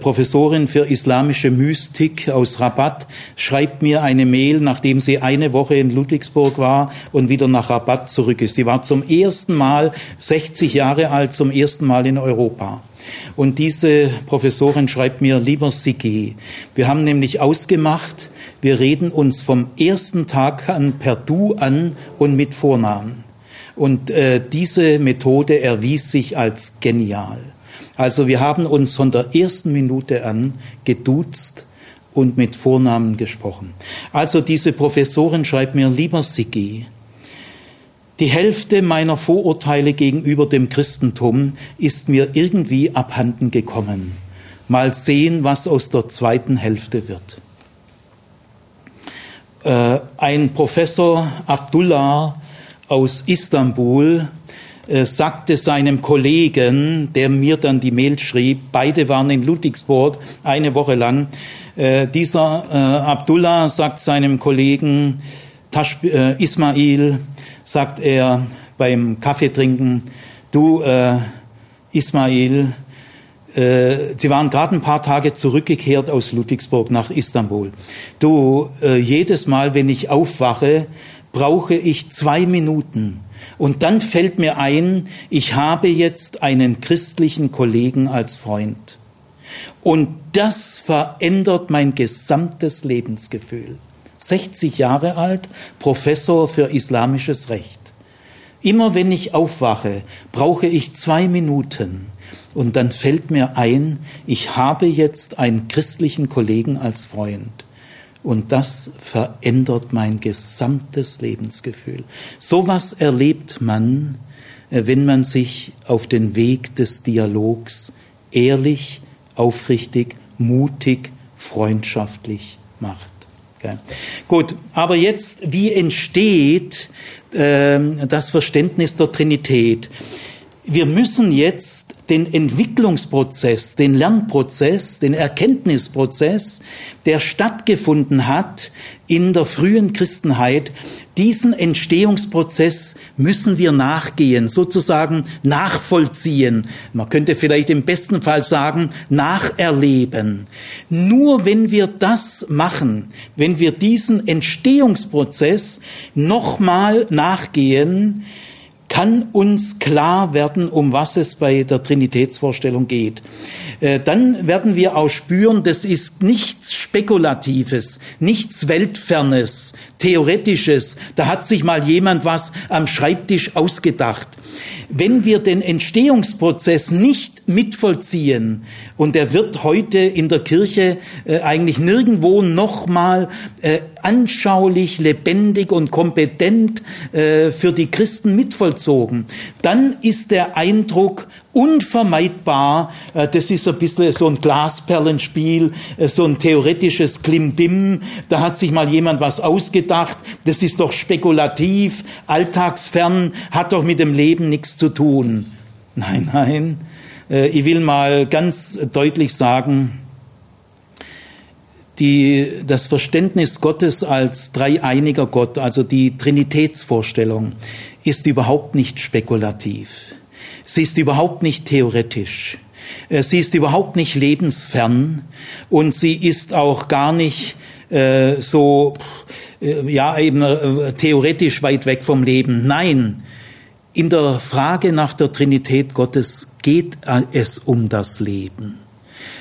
Professorin für islamische Mystik aus Rabat schreibt mir eine Mail, nachdem sie eine Woche in Ludwigsburg war und wieder nach Rabat zurück ist. Sie war zum ersten Mal 60 Jahre alt, zum ersten Mal in Europa. Und diese Professorin schreibt mir, lieber Sigi, wir haben nämlich ausgemacht, wir reden uns vom ersten Tag an per Du an und mit Vornamen. Und äh, diese Methode erwies sich als genial. Also wir haben uns von der ersten Minute an geduzt und mit Vornamen gesprochen. Also diese Professorin schreibt mir, lieber Sigi, die Hälfte meiner Vorurteile gegenüber dem Christentum ist mir irgendwie abhanden gekommen. Mal sehen, was aus der zweiten Hälfte wird. Äh, ein Professor Abdullah aus Istanbul äh, sagte seinem Kollegen, der mir dann die Mail schrieb, beide waren in Ludwigsburg eine Woche lang, äh, dieser äh, Abdullah sagt seinem Kollegen Tash, äh, Ismail, sagt er beim Kaffeetrinken, du äh, Ismail, äh, Sie waren gerade ein paar Tage zurückgekehrt aus Ludwigsburg nach Istanbul. Du, äh, jedes Mal, wenn ich aufwache, brauche ich zwei Minuten, Und dann fällt mir ein, ich habe jetzt einen christlichen Kollegen als Freund. Und das verändert mein gesamtes Lebensgefühl. 60 Jahre alt, Professor für islamisches Recht. Immer wenn ich aufwache, brauche ich zwei Minuten und dann fällt mir ein, ich habe jetzt einen christlichen Kollegen als Freund. Und das verändert mein gesamtes Lebensgefühl. Sowas erlebt man, äh, wenn man sich auf den Weg des Dialogs ehrlich, aufrichtig, mutig, freundschaftlich macht. Okay. Gut, aber jetzt, wie entsteht äh, das Verständnis der Trinität? Wir müssen jetzt den Entwicklungsprozess, den Lernprozess, den Erkenntnisprozess, der stattgefunden hat in der frühen Christenheit, diesen Entstehungsprozess müssen wir nachgehen, sozusagen nachvollziehen. Man könnte vielleicht im besten Fall sagen, nacherleben. Nur wenn wir das machen, wenn wir diesen Entstehungsprozess nochmal nachgehen, kann uns klar werden, um was es bei der Trinitätsvorstellung geht. Äh, dann werden wir auch spüren, das ist nichts Spekulatives, nichts Weltfernes, Theoretisches. Da hat sich mal jemand was am Schreibtisch ausgedacht. Wenn wir den Entstehungsprozess nicht mitvollziehen, und der wird heute in der Kirche äh, eigentlich nirgendwo nochmal äh, anschaulich, lebendig und kompetent äh, für die Christen mitvollzogen, dann ist der Eindruck, unvermeidbar, äh, das ist ein bisschen so ein Glasperlenspiel, äh, so ein theoretisches Klimbim, da hat sich mal jemand was ausgedacht, das ist doch spekulativ, alltagsfern, hat doch mit dem Leben nichts zu tun. Nein, nein, äh, ich will mal ganz deutlich sagen, die, das Verständnis Gottes als dreieiniger Gott, also die Trinitätsvorstellung, ist überhaupt nicht spekulativ. Sie ist überhaupt nicht theoretisch. Äh, sie ist überhaupt nicht lebensfern und sie ist auch gar nicht äh, so, äh, ja, eben äh, theoretisch weit weg vom Leben. Nein, in der Frage nach der Trinität Gottes geht es um das Leben.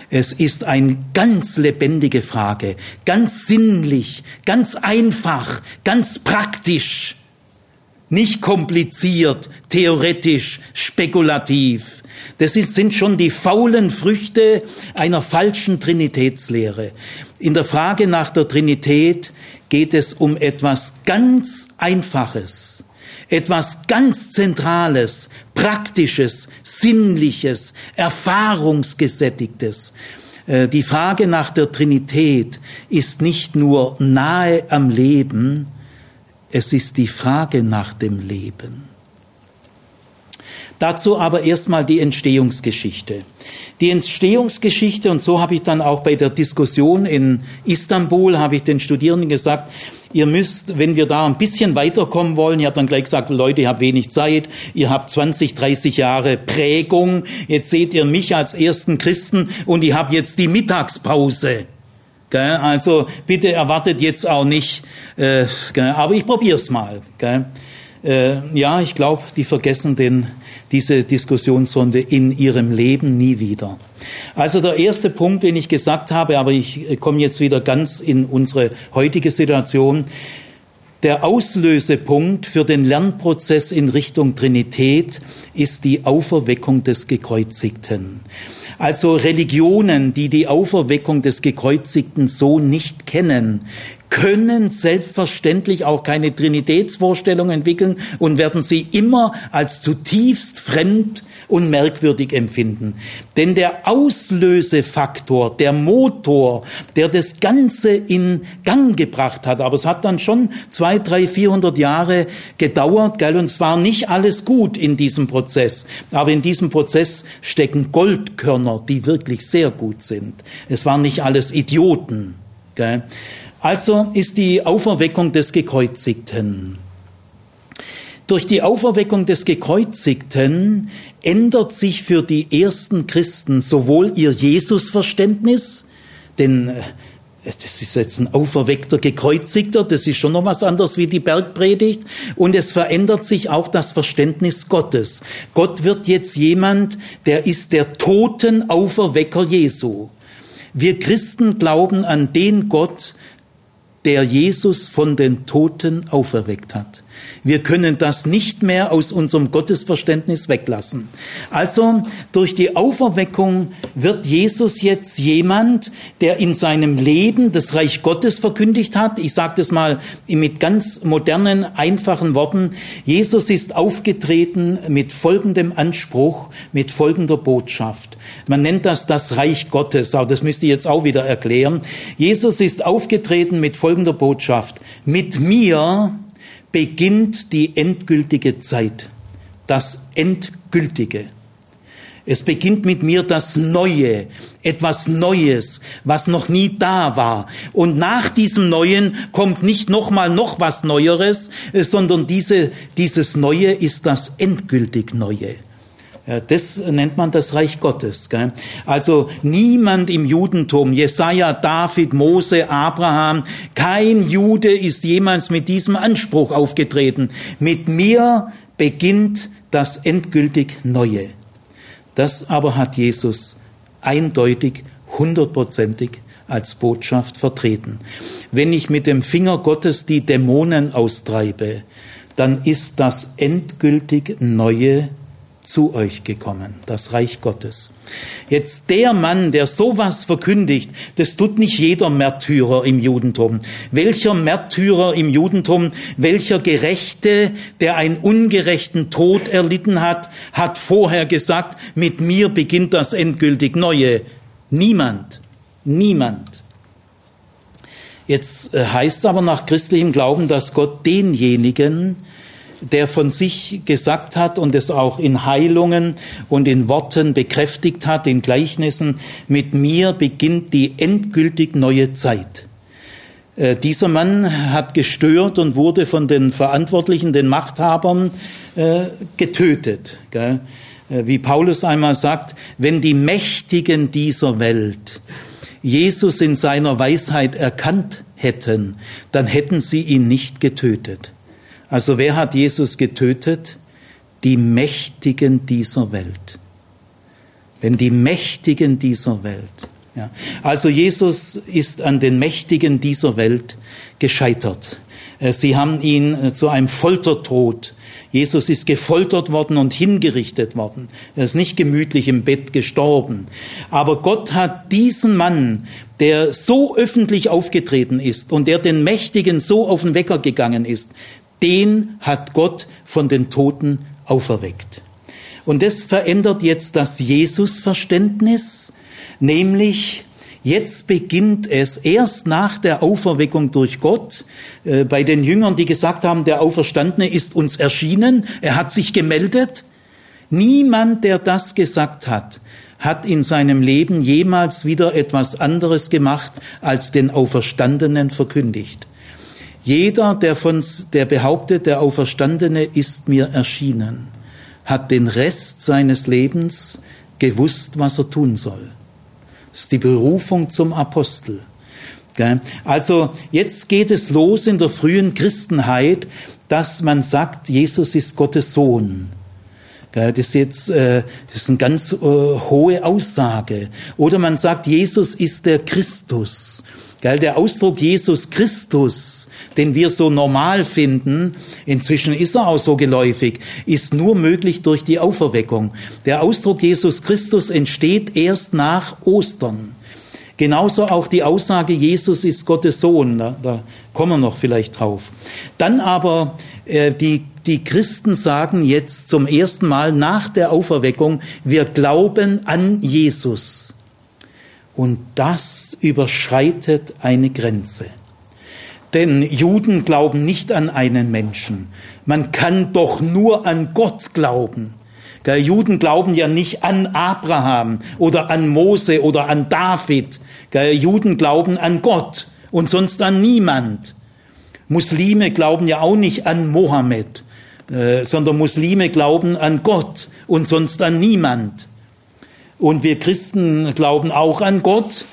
Es ist eine ganz lebendige Frage, ganz sinnlich, ganz einfach, ganz praktisch. Nicht kompliziert, theoretisch, spekulativ. Das ist, sind schon die faulen Früchte einer falschen Trinitätslehre. In der Frage nach der Trinität geht es um etwas ganz Einfaches, etwas ganz Zentrales, Praktisches, Sinnliches, Erfahrungsgesättigtes. Äh, die Frage nach der Trinität ist nicht nur nahe am Leben, es ist die Frage nach dem Leben. Dazu aber erstmal die Entstehungsgeschichte. Die Entstehungsgeschichte, und so habe ich dann auch bei der Diskussion in Istanbul, habe ich den Studierenden gesagt, ihr müsst, wenn wir da ein bisschen weiterkommen wollen, ich habe dann gleich gesagt, Leute, ihr habt wenig Zeit, ihr habt 20, 30 Jahre Prägung, jetzt seht ihr mich als ersten Christen und ich habe jetzt die Mittagspause. Also bitte erwartet jetzt auch nicht, äh, aber ich probier's mal. Gell? Äh, ja, ich glaube, die vergessen den, diese Diskussionsrunde in ihrem Leben nie wieder. Also der erste Punkt, den ich gesagt habe, aber ich äh, komme jetzt wieder ganz in unsere heutige Situation. Der Auslösepunkt für den Lernprozess in Richtung Trinität ist die Auferweckung des Gekreuzigten. Also Religionen, die die Auferweckung des Gekreuzigten so nicht kennen, können selbstverständlich auch keine Trinitätsvorstellung entwickeln und werden sie immer als zutiefst fremd und merkwürdig empfinden. Denn der Auslösefaktor, der Motor, der das Ganze in Gang gebracht hat, aber es hat dann schon zwei, drei, vierhundert Jahre gedauert, gell, und es war nicht alles gut in diesem Prozess. Aber in diesem Prozess stecken Goldkörner, die wirklich sehr gut sind. Es waren nicht alles Idioten. Gell. Also ist die Auferweckung des Gekreuzigten. Durch die Auferweckung des Gekreuzigten ändert sich für die ersten Christen sowohl ihr Jesusverständnis, denn äh, das ist jetzt ein auferweckter Gekreuzigter, das ist schon noch was anderes wie die Bergpredigt. Und es verändert sich auch das Verständnis Gottes. Gott wird jetzt jemand, der ist der Totenauferwecker Jesu. Wir Christen glauben an den Gott, der Jesus von den Toten auferweckt hat. Wir können das nicht mehr aus unserem Gottesverständnis weglassen. Also durch die Auferweckung wird Jesus jetzt jemand, der in seinem Leben das Reich Gottes verkündigt hat. Ich sage das mal mit ganz modernen, einfachen Worten. Jesus ist aufgetreten mit folgendem Anspruch, mit folgender Botschaft. Man nennt das das Reich Gottes, aber das müsste ich jetzt auch wieder erklären. Jesus ist aufgetreten mit folgender Botschaft. Mit mir beginnt die endgültige Zeit, das Endgültige. Es beginnt mit mir das Neue, etwas Neues, was noch nie da war. Und nach diesem Neuen kommt nicht nochmal noch was Neueres, sondern diese, dieses Neue ist das endgültig Neue. Das nennt man das Reich Gottes. Also niemand im Judentum, Jesaja, David, Mose, Abraham, kein Jude ist jemals mit diesem Anspruch aufgetreten. Mit mir beginnt das endgültig Neue. Das aber hat Jesus eindeutig, hundertprozentig als Botschaft vertreten. Wenn ich mit dem Finger Gottes die Dämonen austreibe, dann ist das endgültig Neue zu euch gekommen, das Reich Gottes. Jetzt der Mann, der sowas verkündigt, das tut nicht jeder Märtyrer im Judentum. Welcher Märtyrer im Judentum, welcher Gerechte, der einen ungerechten Tod erlitten hat, hat vorher gesagt, mit mir beginnt das endgültig Neue. Niemand. Niemand. Jetzt äh, heißt es aber nach christlichem Glauben, dass Gott denjenigen, der von sich gesagt hat und es auch in Heilungen und in Worten bekräftigt hat, in Gleichnissen, mit mir beginnt die endgültig neue Zeit. Äh, dieser Mann hat gestört und wurde von den Verantwortlichen, den Machthabern, äh, getötet. Äh, wie Paulus einmal sagt, wenn die Mächtigen dieser Welt Jesus in seiner Weisheit erkannt hätten, dann hätten sie ihn nicht getötet. Also wer hat Jesus getötet? Die Mächtigen dieser Welt. Wenn die Mächtigen dieser Welt. Ja. Also Jesus ist an den Mächtigen dieser Welt gescheitert. Äh, sie haben ihn äh, zu einem Foltertod. Jesus ist gefoltert worden und hingerichtet worden. Er ist nicht gemütlich im Bett gestorben. Aber Gott hat diesen Mann, der so öffentlich aufgetreten ist und der den Mächtigen so auf den Wecker gegangen ist, den hat Gott von den Toten auferweckt. Und das verändert jetzt das Jesus-Verständnis, nämlich Jetzt beginnt es erst nach der Auferweckung durch Gott äh, bei den Jüngern, die gesagt haben, der Auferstandene ist uns erschienen, er hat sich gemeldet. Niemand, der das gesagt hat, hat in seinem Leben jemals wieder etwas anderes gemacht, als den Auferstandenen verkündigt. Jeder, der, von, der behauptet, der Auferstandene ist mir erschienen, hat den Rest seines Lebens gewusst, was er tun soll. Das ist die Berufung zum Apostel. Also jetzt geht es los in der frühen Christenheit, dass man sagt, Jesus ist Gottes Sohn. Das ist jetzt äh, das ist eine ganz äh, hohe Aussage. Oder man sagt, Jesus ist der Christus. Der Ausdruck Jesus Christus den wir so normal finden, inzwischen ist er auch so geläufig, ist nur möglich durch die Auferweckung. Der Ausdruck Jesus Christus entsteht erst nach Ostern. Genauso auch die Aussage, Jesus ist Gottes Sohn, da, da kommen wir noch vielleicht drauf. Dann aber äh, die, die Christen sagen jetzt zum ersten Mal nach der Auferweckung, wir glauben an Jesus. Und das überschreitet eine Grenze. Denn Juden glauben nicht an einen Menschen. Man kann doch nur an Gott glauben. Juden glauben ja nicht an Abraham oder an Mose oder an David. Juden glauben an Gott und sonst an niemand. Muslime glauben ja auch nicht an Mohammed, äh, sondern Muslime glauben an Gott und sonst an niemand. Und wir Christen glauben auch an Gott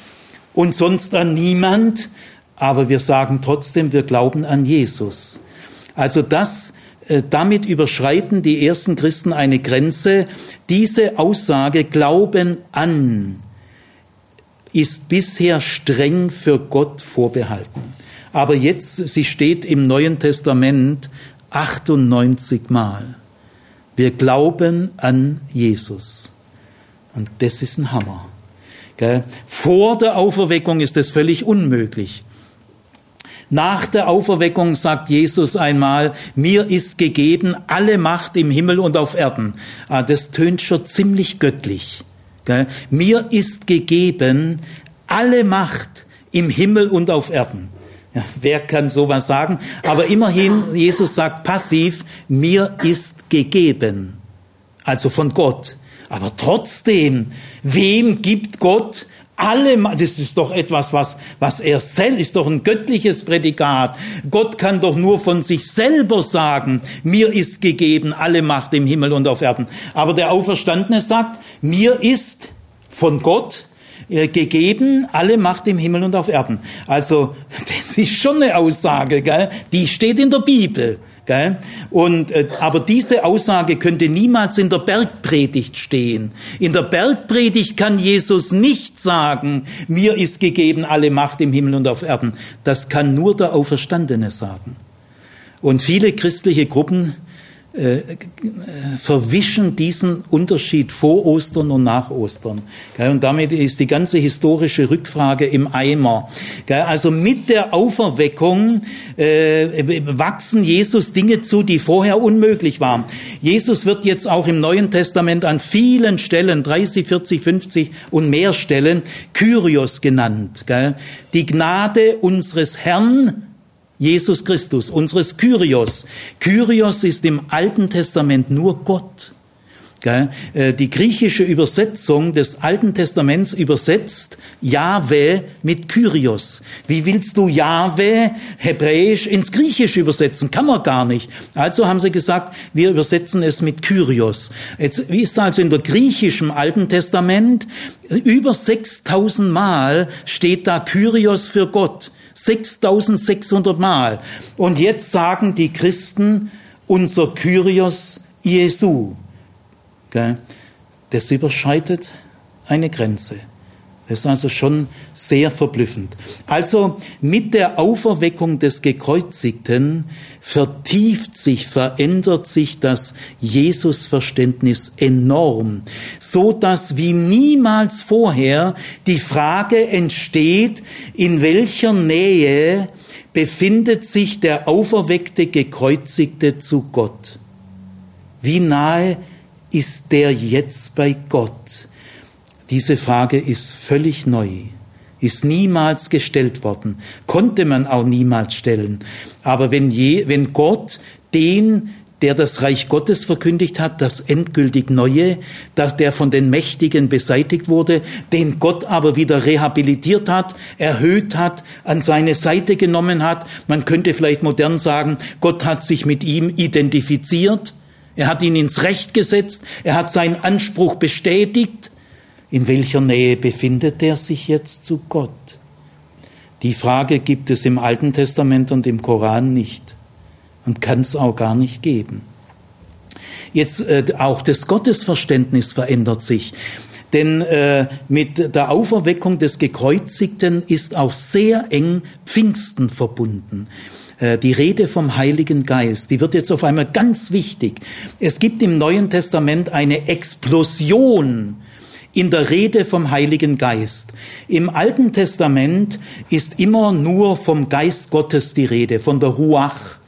und sonst an niemand, aber wir sagen trotzdem, wir glauben an Jesus. Also das, äh, damit überschreiten die ersten Christen eine Grenze. Diese Aussage Glauben an ist bisher streng für Gott vorbehalten. Aber jetzt, sie steht im Neuen Testament 98 Mal. Wir glauben an Jesus. Und das ist ein Hammer. Vor der Auferweckung ist das völlig unmöglich. Nach der Auferweckung sagt Jesus einmal, mir ist gegeben alle Macht im Himmel und auf Erden. Ah, das tönt schon ziemlich göttlich. Mir ist gegeben alle Macht im Himmel und auf Erden. Wer kann sowas sagen? Aber immerhin, Jesus sagt passiv, mir ist gegeben. Also von Gott. Aber trotzdem, wem gibt Gott alle, das ist doch etwas, was, was er selbst, ist doch ein göttliches Prädikat. Gott kann doch nur von sich selber sagen, mir ist gegeben alle Macht im Himmel und auf Erden. Aber der Auferstandene sagt, mir ist von Gott äh, gegeben alle Macht im Himmel und auf Erden. Also, das ist schon eine Aussage, gell? Die steht in der Bibel. Gell? Und, äh, aber diese Aussage könnte niemals in der Bergpredigt stehen. In der Bergpredigt kann Jesus nicht sagen, mir ist gegeben alle Macht im Himmel und auf Erden. Das kann nur der Auferstandene sagen. Und viele christliche Gruppen verwischen diesen Unterschied vor Ostern und nach Ostern. Und damit ist die ganze historische Rückfrage im Eimer. Also mit der Auferweckung äh, wachsen Jesus Dinge zu, die vorher unmöglich waren. Jesus wird jetzt auch im Neuen Testament an vielen Stellen, 30, 40, 50 und mehr Stellen, Kyrios genannt. Die Gnade unseres Herrn Jesus Christus, unseres Kyrios. Kyrios ist im Alten Testament nur Gott. Äh, die griechische Übersetzung des Alten Testaments übersetzt Jahwe mit Kyrios. Wie willst du Jahwe hebräisch ins Griechische übersetzen? Kann man gar nicht. Also haben sie gesagt, wir übersetzen es mit Kyrios. Jetzt wie ist also in der griechischen Alten Testament über 6000 Mal steht da Kyrios für Gott. 6600 Mal. Und jetzt sagen die Christen, unser Kyrios Jesu. Das überschreitet eine Grenze. Das ist also schon sehr verblüffend. Also mit der Auferweckung des Gekreuzigten vertieft sich, verändert sich das Jesusverständnis enorm, so dass wie niemals vorher die Frage entsteht, in welcher Nähe befindet sich der auferweckte Gekreuzigte zu Gott? Wie nahe ist der jetzt bei Gott? Diese Frage ist völlig neu, ist niemals gestellt worden, konnte man auch niemals stellen. Aber wenn, je, wenn Gott den, der das Reich Gottes verkündigt hat, das endgültig Neue, dass der von den Mächtigen beseitigt wurde, den Gott aber wieder rehabilitiert hat, erhöht hat, an seine Seite genommen hat. Man könnte vielleicht modern sagen, Gott hat sich mit ihm identifiziert, er hat ihn ins Recht gesetzt, er hat seinen Anspruch bestätigt, in welcher Nähe befindet er sich jetzt zu Gott? Die Frage gibt es im Alten Testament und im Koran nicht und kann es auch gar nicht geben. Jetzt äh, auch das Gottesverständnis verändert sich. Denn äh, mit der Auferweckung des Gekreuzigten ist auch sehr eng Pfingsten verbunden. Äh, die Rede vom Heiligen Geist, die wird jetzt auf einmal ganz wichtig. Es gibt im Neuen Testament eine Explosion in der Rede vom Heiligen Geist. Im Alten Testament ist immer nur vom Geist Gottes die Rede, von der Ruach.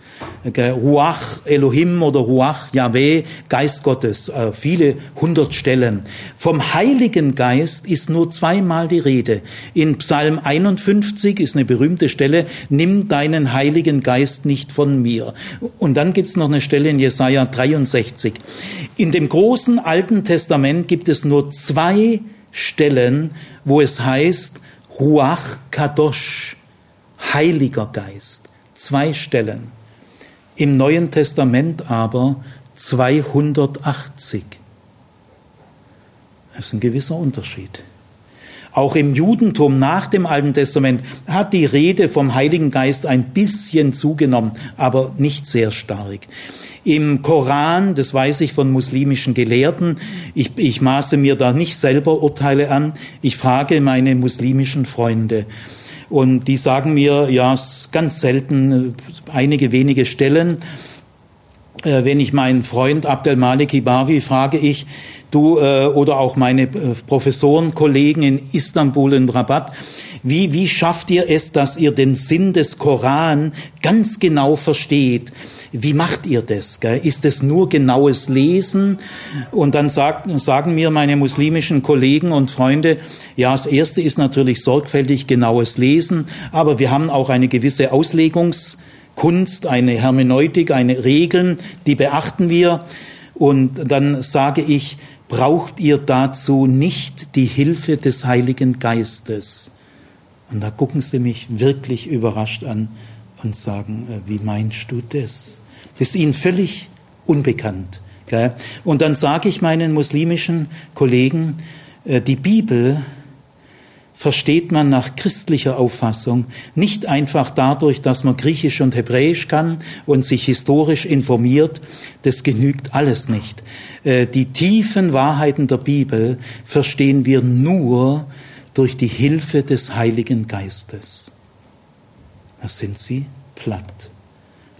Ruach Elohim oder Ruach Yahweh, Geist Gottes, äh, viele hundert Stellen. Vom Heiligen Geist ist nur zweimal die Rede. In Psalm 51 ist eine berühmte Stelle, nimm deinen Heiligen Geist nicht von mir. Und dann gibt's noch eine Stelle in Jesaja 63. In dem großen Alten Testament gibt es nur zwei Stellen, wo es heißt Ruach Kadosh, Heiliger Geist. Zwei Stellen. Im Neuen Testament aber 280. Das ist ein gewisser Unterschied. Auch im Judentum nach dem Alten Testament hat die Rede vom Heiligen Geist ein bisschen zugenommen, aber nicht sehr stark. Im Koran, das weiß ich von muslimischen Gelehrten, ich, ich maße mir da nicht selber Urteile an, ich frage meine muslimischen Freunde. Und die sagen mir, ja, ganz selten, einige wenige Stellen, äh, wenn ich meinen Freund Abdel Malik Ibawi frage ich, du äh, oder auch meine äh, Professoren, Kollegen in Istanbul und Rabat, wie, wie schafft ihr es, dass ihr den Sinn des Koran ganz genau versteht? Wie macht ihr das? Gell? Ist es nur genaues Lesen? Und dann sagt, sagen mir meine muslimischen Kollegen und Freunde, ja, das erste ist natürlich sorgfältig genaues Lesen, aber wir haben auch eine gewisse Auslegungskunst, eine Hermeneutik, eine Regeln, die beachten wir. Und dann sage ich, braucht ihr dazu nicht die Hilfe des Heiligen Geistes? Und da gucken sie mich wirklich überrascht an und sagen, äh, wie meinst du das? Das ist ihnen völlig unbekannt. Und dann sage ich meinen muslimischen Kollegen, äh, die Bibel versteht man nach christlicher Auffassung nicht einfach dadurch, dass man Griechisch und Hebräisch kann und sich historisch informiert. Das genügt alles nicht. Äh, die tiefen Wahrheiten der Bibel verstehen wir nur durch die Hilfe des Heiligen Geistes. Da sind sie platt.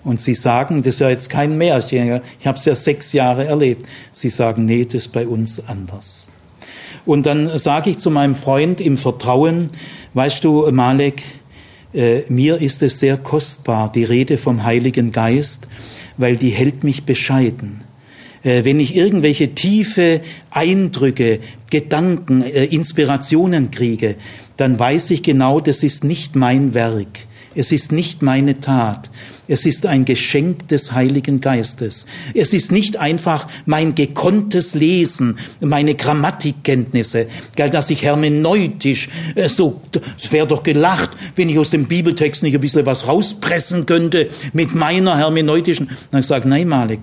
Und sie sagen, das ist ja jetzt kein Märchen, ich habe es ja sechs Jahre erlebt. Sie sagen, nee, das ist bei uns anders. Und dann sage ich zu meinem Freund im Vertrauen, weißt du, Malek, äh, mir ist es sehr kostbar, die Rede vom Heiligen Geist, weil die hält mich bescheiden. Äh, wenn ich irgendwelche tiefe Eindrücke, Gedanken, äh, Inspirationen kriege, dann weiß ich genau, das ist nicht mein Werk. Es ist nicht meine Tat. Es ist ein Geschenk des Heiligen Geistes. Es ist nicht einfach mein gekonntes Lesen, meine Grammatikkenntnisse, gell, dass ich hermeneutisch äh, so, es wäre doch gelacht, wenn ich aus dem Bibeltext nicht ein bisschen was rauspressen könnte mit meiner hermeneutischen. Dann ich nein, Malik,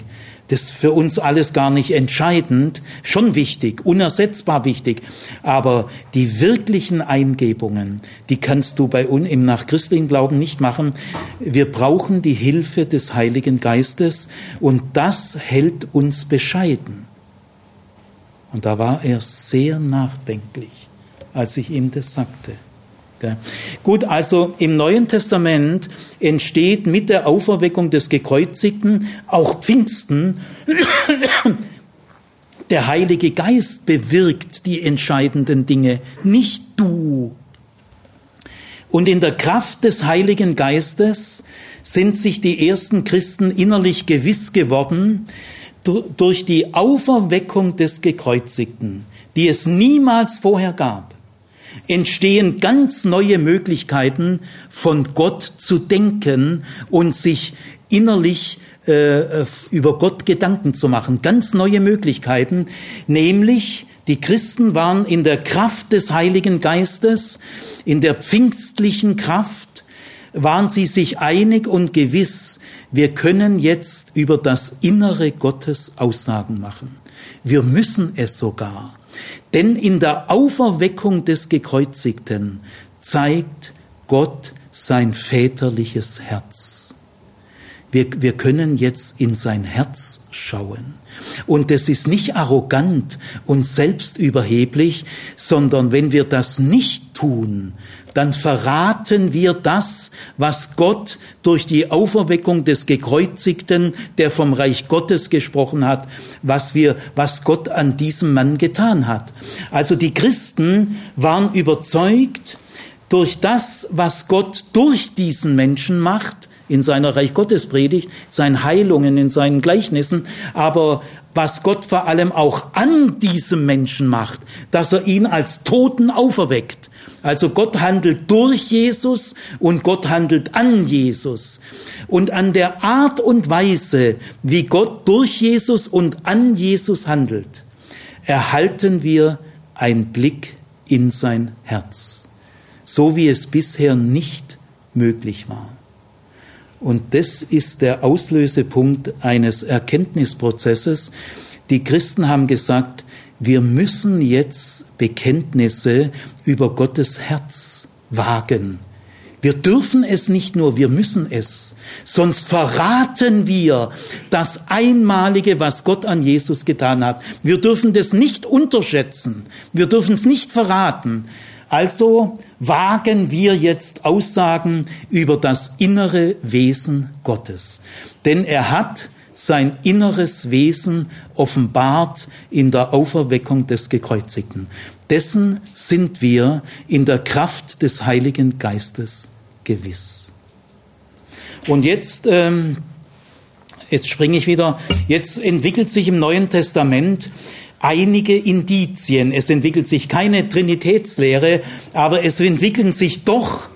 das ist für uns alles gar nicht entscheidend, schon wichtig, unersetzbar wichtig. Aber die wirklichen Eingebungen, die kannst du bei uns im nachchristlichen Glauben nicht machen. Wir brauchen die Hilfe des Heiligen Geistes und das hält uns bescheiden. Und da war er sehr nachdenklich, als ich ihm das sagte. Gut, also im Neuen Testament entsteht mit der Auferweckung des Gekreuzigten auch Pfingsten. Der Heilige Geist bewirkt die entscheidenden Dinge, nicht du. Und in der Kraft des Heiligen Geistes sind sich die ersten Christen innerlich gewiss geworden durch die Auferweckung des Gekreuzigten, die es niemals vorher gab entstehen ganz neue Möglichkeiten, von Gott zu denken und sich innerlich äh, über Gott Gedanken zu machen. Ganz neue Möglichkeiten, nämlich die Christen waren in der Kraft des Heiligen Geistes, in der pfingstlichen Kraft, waren sie sich einig und gewiss, wir können jetzt über das Innere Gottes Aussagen machen. Wir müssen es sogar. Denn in der Auferweckung des Gekreuzigten zeigt Gott sein väterliches Herz. Wir, wir können jetzt in sein Herz schauen. Und das ist nicht arrogant und selbstüberheblich, sondern wenn wir das nicht tun, dann verraten wir das, was Gott durch die Auferweckung des Gekreuzigten, der vom Reich Gottes gesprochen hat, was wir, was Gott an diesem Mann getan hat. Also die Christen waren überzeugt, durch das, was Gott durch diesen Menschen macht, in seiner Reich Gottes Predigt, seinen Heilungen, in seinen Gleichnissen, aber was Gott vor allem auch an diesem Menschen macht, dass er ihn als Toten auferweckt, also Gott handelt durch Jesus und Gott handelt an Jesus. Und an der Art und Weise, wie Gott durch Jesus und an Jesus handelt, erhalten wir einen Blick in sein Herz, so wie es bisher nicht möglich war. Und das ist der Auslösepunkt eines Erkenntnisprozesses. Die Christen haben gesagt, wir müssen jetzt Bekenntnisse über Gottes Herz wagen. Wir dürfen es nicht nur, wir müssen es. Sonst verraten wir das Einmalige, was Gott an Jesus getan hat. Wir dürfen das nicht unterschätzen. Wir dürfen es nicht verraten. Also wagen wir jetzt Aussagen über das innere Wesen Gottes. Denn er hat sein inneres Wesen offenbart in der Auferweckung des Gekreuzigten. Dessen sind wir in der Kraft des Heiligen Geistes gewiss. Und jetzt, ähm, jetzt springe ich wieder, jetzt entwickelt sich im Neuen Testament einige Indizien. Es entwickelt sich keine Trinitätslehre, aber es entwickeln sich doch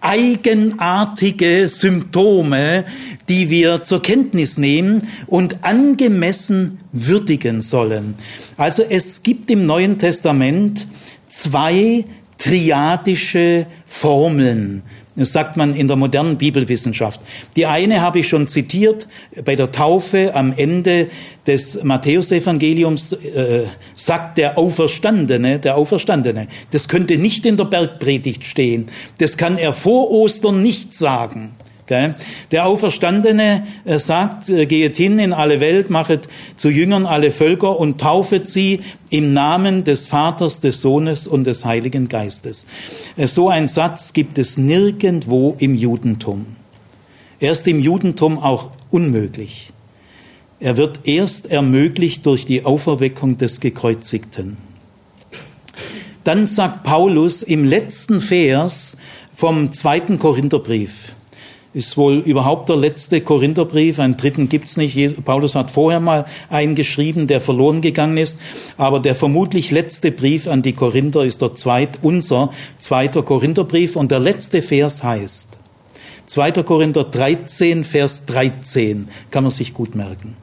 eigenartige Symptome, die wir zur Kenntnis nehmen und angemessen würdigen sollen. Also es gibt im Neuen Testament zwei triadische Formeln, das sagt man in der modernen Bibelwissenschaft. Die eine habe ich schon zitiert bei der Taufe am Ende des Matthäusevangeliums äh, sagt der Auferstandene, der Auferstandene. Das könnte nicht in der Bergpredigt stehen. Das kann er vor Ostern nicht sagen. Der Auferstandene äh, sagt, äh, geht hin in alle Welt, machet zu Jüngern alle Völker und taufet sie im Namen des Vaters, des Sohnes und des Heiligen Geistes. Äh, so ein Satz gibt es nirgendwo im Judentum. Er ist im Judentum auch unmöglich. Er wird erst ermöglicht durch die Auferweckung des Gekreuzigten. Dann sagt Paulus im letzten Vers vom zweiten Korintherbrief, ist wohl überhaupt der letzte Korintherbrief. Einen dritten gibt's nicht. Paulus hat vorher mal einen geschrieben, der verloren gegangen ist. Aber der vermutlich letzte Brief an die Korinther ist der zweit, unser zweiter Korintherbrief. Und der letzte Vers heißt, 2. Korinther 13, Vers 13, kann man sich gut merken.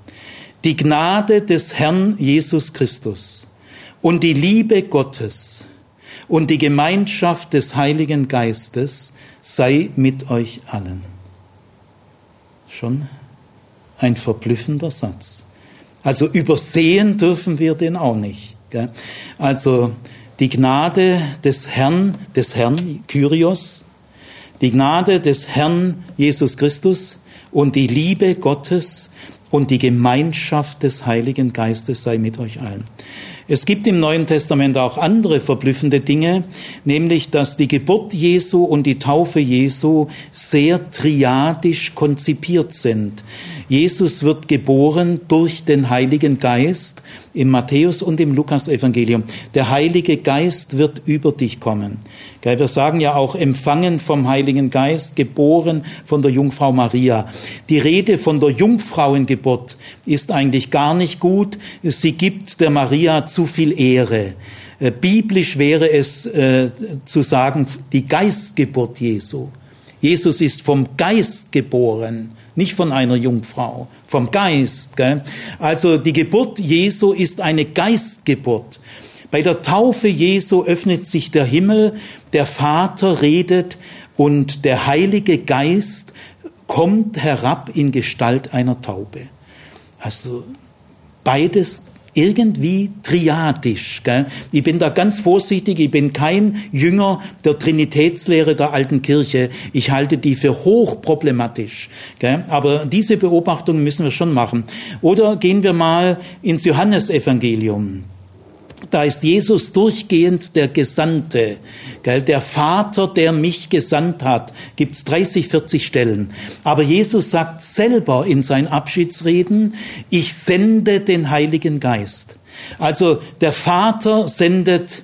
Die Gnade des Herrn Jesus Christus und die Liebe Gottes und die Gemeinschaft des Heiligen Geistes sei mit euch allen. Schon ein verblüffender Satz. Also übersehen dürfen wir den auch nicht. Gell? Also die Gnade des Herrn, des Herrn Kyrios, die Gnade des Herrn Jesus Christus und die Liebe Gottes und die Gemeinschaft des Heiligen Geistes sei mit euch allen. Es gibt im Neuen Testament auch andere verblüffende Dinge, nämlich dass die Geburt Jesu und die Taufe Jesu sehr triadisch konzipiert sind. Jesus wird geboren durch den Heiligen Geist im Matthäus und im Lukas-Evangelium. Der Heilige Geist wird über dich kommen. Wir sagen ja auch empfangen vom Heiligen Geist, geboren von der Jungfrau Maria. Die Rede von der Jungfrauengeburt ist eigentlich gar nicht gut. Sie gibt der Maria zu viel Ehre. Äh, biblisch wäre es äh, zu sagen, die Geistgeburt Jesu. Jesus ist vom Geist geboren, nicht von einer Jungfrau, vom Geist. Gell? Also die Geburt Jesu ist eine Geistgeburt. Bei der Taufe Jesu öffnet sich der Himmel, der Vater redet und der Heilige Geist kommt herab in Gestalt einer Taube. Also beides irgendwie triadisch. Gell? Ich bin da ganz vorsichtig, ich bin kein Jünger der Trinitätslehre der alten Kirche. Ich halte die für hochproblematisch. Gell? Aber diese Beobachtung müssen wir schon machen. Oder gehen wir mal ins Johannesevangelium. Da ist Jesus durchgehend der Gesandte, gell? der Vater, der mich gesandt hat. Gibt's 30, 40 Stellen. Aber Jesus sagt selber in seinen Abschiedsreden, ich sende den Heiligen Geist. Also der Vater sendet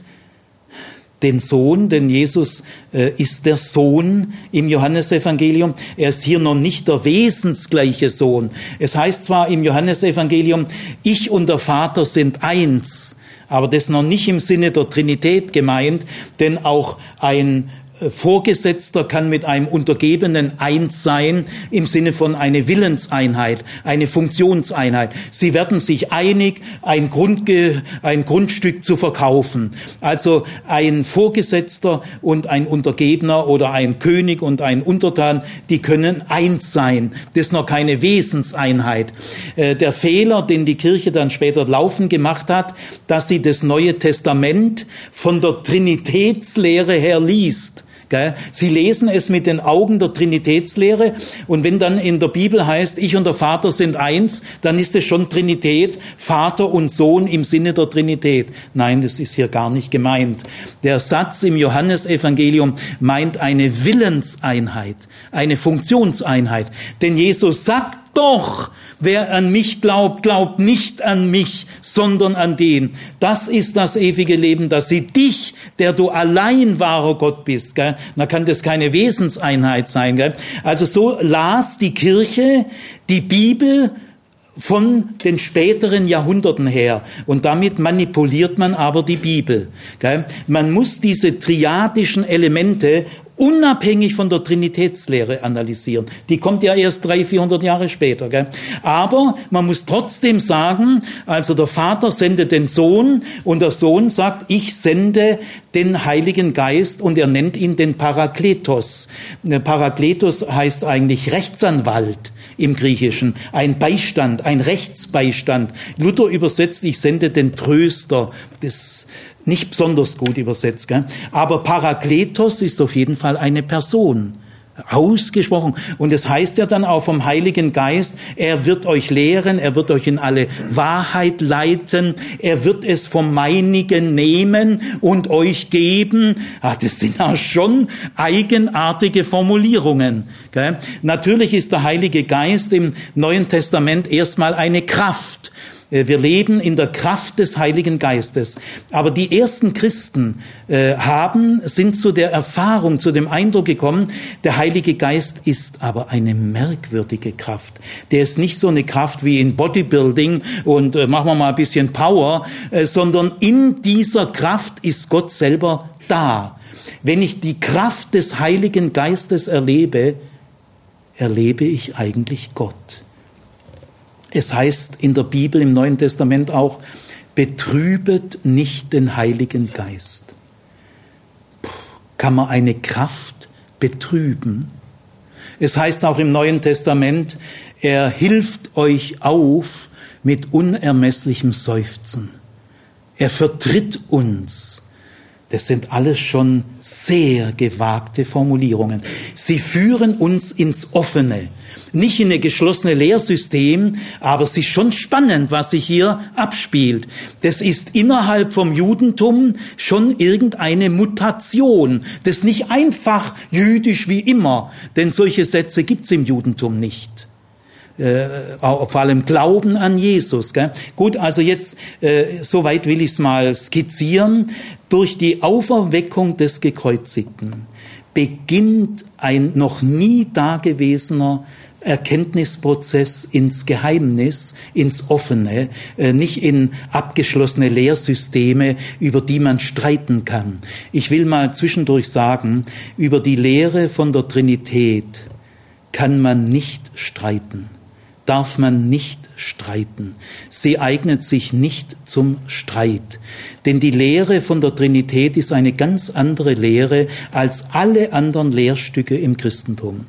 den Sohn, denn Jesus äh, ist der Sohn im Johannesevangelium. Er ist hier noch nicht der wesensgleiche Sohn. Es heißt zwar im Johannesevangelium, ich und der Vater sind eins aber das noch nicht im Sinne der Trinität gemeint, denn auch ein Vorgesetzter kann mit einem Untergebenen eins sein im Sinne von eine Willenseinheit, eine Funktionseinheit. Sie werden sich einig, ein, Grundge ein Grundstück zu verkaufen. Also ein Vorgesetzter und ein Untergebener oder ein König und ein Untertan, die können eins sein. Das ist noch keine Wesenseinheit. Äh, der Fehler, den die Kirche dann später laufen gemacht hat, dass sie das Neue Testament von der Trinitätslehre her liest. Sie lesen es mit den Augen der Trinitätslehre und wenn dann in der Bibel heißt, ich und der Vater sind eins, dann ist es schon Trinität, Vater und Sohn im Sinne der Trinität. Nein, das ist hier gar nicht gemeint. Der Satz im Johannesevangelium meint eine Willenseinheit, eine Funktionseinheit. Denn Jesus sagt doch, wer an mich glaubt, glaubt nicht an mich, sondern an den. Das ist das ewige Leben, dass sie dich, der du allein wahrer Gott bist, gell? da kann das keine Wesenseinheit sein. Gell? Also so las die Kirche die Bibel von den späteren Jahrhunderten her. Und damit manipuliert man aber die Bibel. Man muss diese triadischen Elemente unabhängig von der Trinitätslehre analysieren. Die kommt ja erst 300, 400 Jahre später. Gell? Aber man muss trotzdem sagen, also der Vater sendet den Sohn und der Sohn sagt, ich sende den Heiligen Geist und er nennt ihn den Parakletos. Parakletos heißt eigentlich Rechtsanwalt im Griechischen, ein Beistand, ein Rechtsbeistand. Luther übersetzt, ich sende den Tröster. Das nicht besonders gut übersetzt. Gell? Aber Parakletos ist auf jeden Fall eine Person. Ausgesprochen. Und es heißt ja dann auch vom Heiligen Geist, er wird euch lehren, er wird euch in alle Wahrheit leiten, er wird es vom Meinigen nehmen und euch geben. Ach, das sind ja schon eigenartige Formulierungen. Gell? Natürlich ist der Heilige Geist im Neuen Testament erstmal eine Kraft. Äh, wir leben in der Kraft des Heiligen Geistes. Aber die ersten Christen äh, haben, sind zu der Erfahrung, zu dem Eindruck gekommen, der Heilige Geist ist aber eine merkwürdige Kraft. Der ist nicht so eine Kraft wie in Bodybuilding und äh, machen wir mal ein bisschen Power, sondern in dieser Kraft ist Gott selber da. Wenn ich die Kraft des Heiligen Geistes erlebe, erlebe ich eigentlich Gott. Es heißt in der Bibel im Neuen Testament auch, betrübet nicht den Heiligen Geist. Kann man eine Kraft betrüben? Es heißt auch im Neuen Testament, er hilft euch auf mit unermesslichem Seufzen. Er vertritt uns. Das sind alles schon sehr gewagte Formulierungen. Sie führen uns ins Offene nicht in ein geschlossene Lehrsystem, aber es ist schon spannend, was sich hier abspielt. Das ist innerhalb vom Judentum schon irgendeine Mutation. Das ist nicht einfach jüdisch wie immer, denn solche Sätze gibt's im Judentum nicht. Äh, vor allem Glauben an Jesus. Gell? Gut, also jetzt, äh, soweit will ich es mal skizzieren. Durch die Auferweckung des Gekreuzigten beginnt ein noch nie dagewesener Erkenntnisprozess ins Geheimnis, ins Offene, äh, nicht in abgeschlossene Lehrsysteme, über die man streiten kann. Ich will mal zwischendurch sagen, über die Lehre von der Trinität kann man nicht streiten, darf man nicht streiten. Sie eignet sich nicht zum Streit. Denn die Lehre von der Trinität ist eine ganz andere Lehre als alle anderen Lehrstücke im Christentum.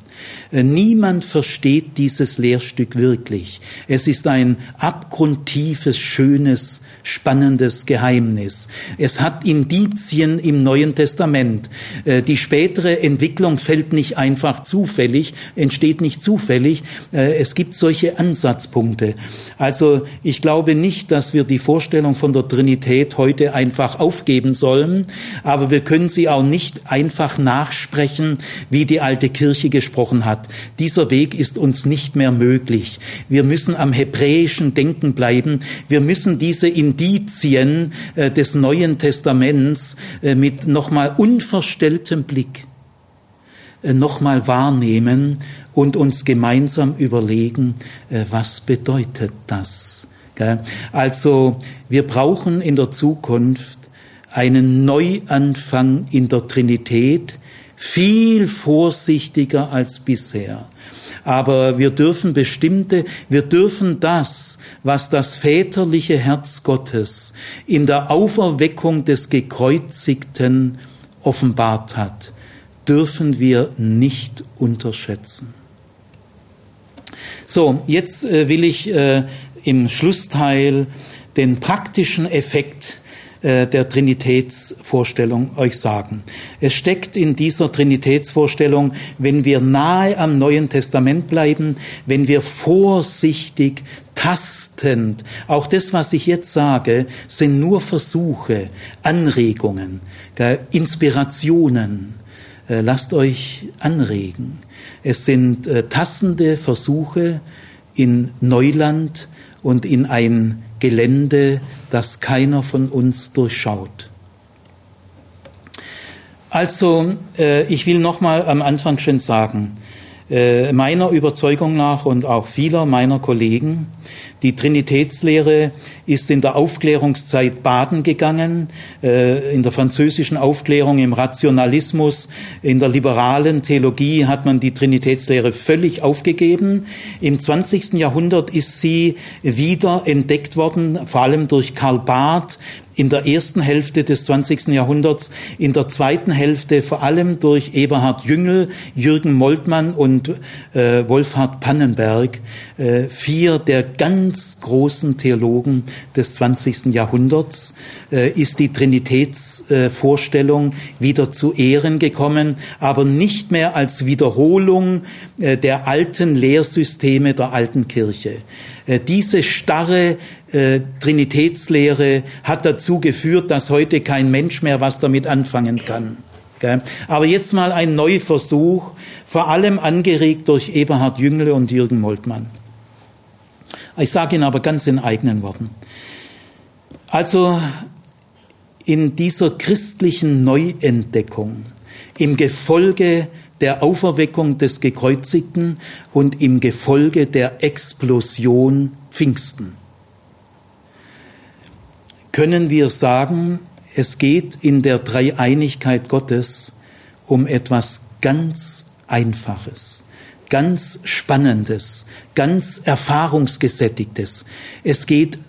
Äh, niemand versteht dieses Lehrstück wirklich. Es ist ein abgrundtiefes, schönes, spannendes Geheimnis. Es hat Indizien im Neuen Testament. Äh, die spätere Entwicklung fällt nicht einfach zufällig, entsteht nicht zufällig. Äh, es gibt solche Ansatzpunkte. Also ich glaube nicht, dass wir die Vorstellung von der Trinität heute einfach aufgeben sollen, aber wir können sie auch nicht einfach nachsprechen, wie die alte Kirche gesprochen hat. Dieser Weg ist uns nicht mehr möglich. Wir müssen am hebräischen Denken bleiben. Wir müssen diese Indizien äh, des Neuen Testaments äh, mit nochmal unverstelltem Blick äh, nochmal wahrnehmen und uns gemeinsam überlegen, was bedeutet das? Also wir brauchen in der Zukunft einen Neuanfang in der Trinität, viel vorsichtiger als bisher. Aber wir dürfen bestimmte, wir dürfen das, was das väterliche Herz Gottes in der Auferweckung des Gekreuzigten offenbart hat, dürfen wir nicht unterschätzen. So, jetzt äh, will ich äh, im Schlussteil den praktischen Effekt äh, der Trinitätsvorstellung euch sagen. Es steckt in dieser Trinitätsvorstellung, wenn wir nahe am Neuen Testament bleiben, wenn wir vorsichtig, tastend, auch das, was ich jetzt sage, sind nur Versuche, Anregungen, Inspirationen. Äh, lasst euch anregen. Es sind äh, tastende Versuche in Neuland und in ein Gelände, das keiner von uns durchschaut. Also, äh, ich will nochmal am Anfang schon sagen, äh, meiner Überzeugung nach und auch vieler meiner Kollegen, die Trinitätslehre ist in der Aufklärungszeit baden gegangen, äh, in der französischen Aufklärung, im Rationalismus, in der liberalen Theologie hat man die Trinitätslehre völlig aufgegeben. Im 20. Jahrhundert ist sie wieder entdeckt worden, vor allem durch Karl Barth in der ersten Hälfte des 20. Jahrhunderts, in der zweiten Hälfte vor allem durch Eberhard Jüngel, Jürgen Moltmann und äh, Wolfhard Pannenberg, äh, vier der ganz großen Theologen des 20. Jahrhunderts, äh, ist die Trinitätsvorstellung wieder zu Ehren gekommen, aber nicht mehr als Wiederholung äh, der alten Lehrsysteme der alten Kirche. Äh, diese starre äh, Trinitätslehre hat dazu geführt, dass heute kein Mensch mehr was damit anfangen kann. Aber jetzt mal ein Neuversuch, vor allem angeregt durch Eberhard Jüngle und Jürgen Moltmann. Ich sage ihn aber ganz in eigenen Worten. Also in dieser christlichen Neuentdeckung, im Gefolge der Auferweckung des Gekreuzigten und im Gefolge der Explosion Pfingsten. Können wir sagen, es geht in der Dreieinigkeit Gottes um etwas ganz Einfaches, ganz Spannendes, ganz Erfahrungsgesättigtes. Es geht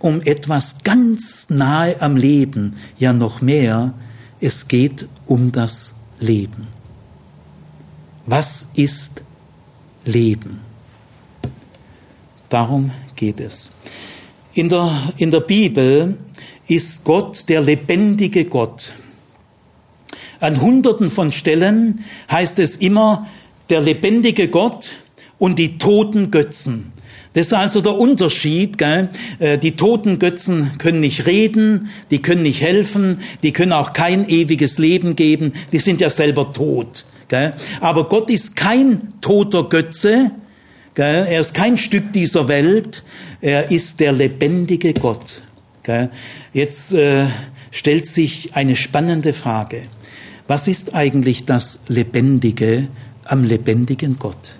um etwas ganz nahe am Leben, ja noch mehr, es geht um das Leben. Was ist Leben? Darum geht es. In der, in der Bibel ist Gott der lebendige Gott. An hunderten von Stellen heißt es immer der lebendige Gott und die toten Götzen. Das ist also der Unterschied. Gell? Äh, die toten Götzen können nicht reden, die können nicht helfen, die können auch kein ewiges Leben geben, die sind ja selber tot. Aber Gott ist kein toter Götze, er ist kein Stück dieser Welt, er ist der lebendige Gott. Jetzt äh, stellt sich eine spannende Frage. Was ist eigentlich das Lebendige am lebendigen Gott?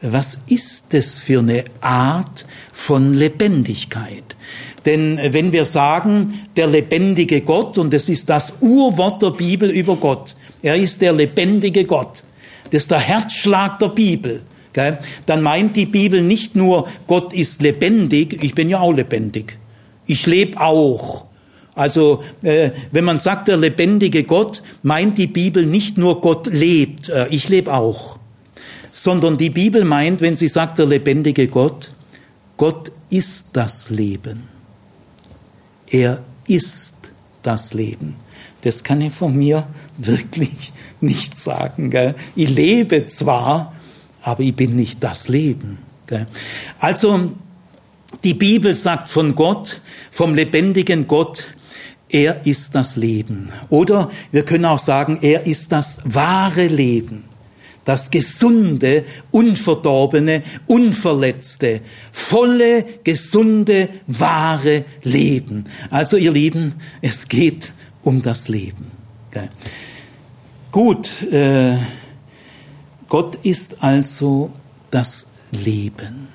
Was ist das für eine Art von Lebendigkeit? Denn wenn wir sagen, der lebendige Gott, und das ist das Urwort der Bibel über Gott, er ist der lebendige Gott. Das ist der Herzschlag der Bibel. Gell? Dann meint die Bibel nicht nur, Gott ist lebendig, ich bin ja auch lebendig. Ich lebe auch. Also äh, wenn man sagt, der lebendige Gott, meint die Bibel nicht nur, Gott lebt, äh, ich lebe auch. Sondern die Bibel meint, wenn sie sagt, der lebendige Gott, Gott ist das Leben. Er ist das Leben. Das kann ich von mir wirklich nicht sagen. Gell? Ich lebe zwar, aber ich bin nicht das Leben. Gell? Also die Bibel sagt von Gott, vom lebendigen Gott, er ist das Leben. Oder wir können auch sagen, er ist das wahre Leben. Das gesunde, unverdorbene, unverletzte, volle, gesunde, wahre Leben. Also ihr Lieben, es geht um das Leben. Gut, äh, Gott ist also das Leben.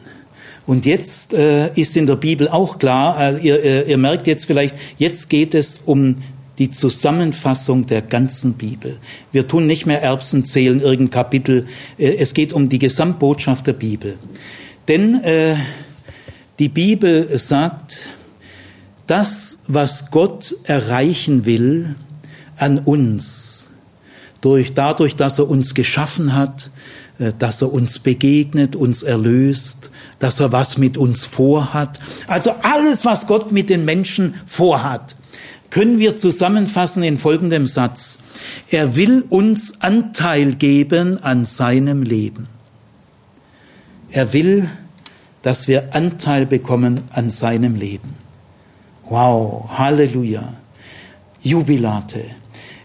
Und jetzt äh, ist in der Bibel auch klar, äh, ihr, äh, ihr merkt jetzt vielleicht, jetzt geht es um die Zusammenfassung der ganzen Bibel. Wir tun nicht mehr Erbsen zählen, irgendein Kapitel. Äh, es geht um die Gesamtbotschaft der Bibel. Denn äh, die Bibel sagt, das, was Gott erreichen will an uns, durch, dadurch, dass er uns geschaffen hat, äh, dass er uns begegnet, uns erlöst, dass er was mit uns vorhat. Also alles, was Gott mit den Menschen vorhat, können wir zusammenfassen in folgendem Satz. Er will uns Anteil geben an seinem Leben. Er will, dass wir Anteil bekommen an seinem Leben. Wow, Halleluja, Jubilate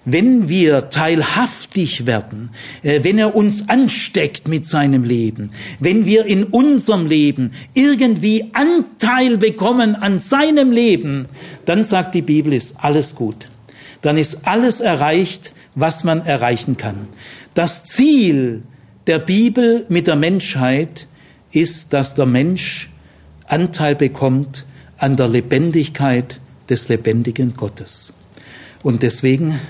wenn wir teilhaftig werden, äh, wenn er uns ansteckt mit seinem Leben, wenn wir in unserem Leben irgendwie Anteil bekommen an seinem Leben, dann sagt die Bibel, ist alles gut. Dann ist alles erreicht, was man erreichen kann. Das Ziel der Bibel mit der Menschheit ist, dass der Mensch Anteil bekommt an der Lebendigkeit des lebendigen Gottes. Und deswegen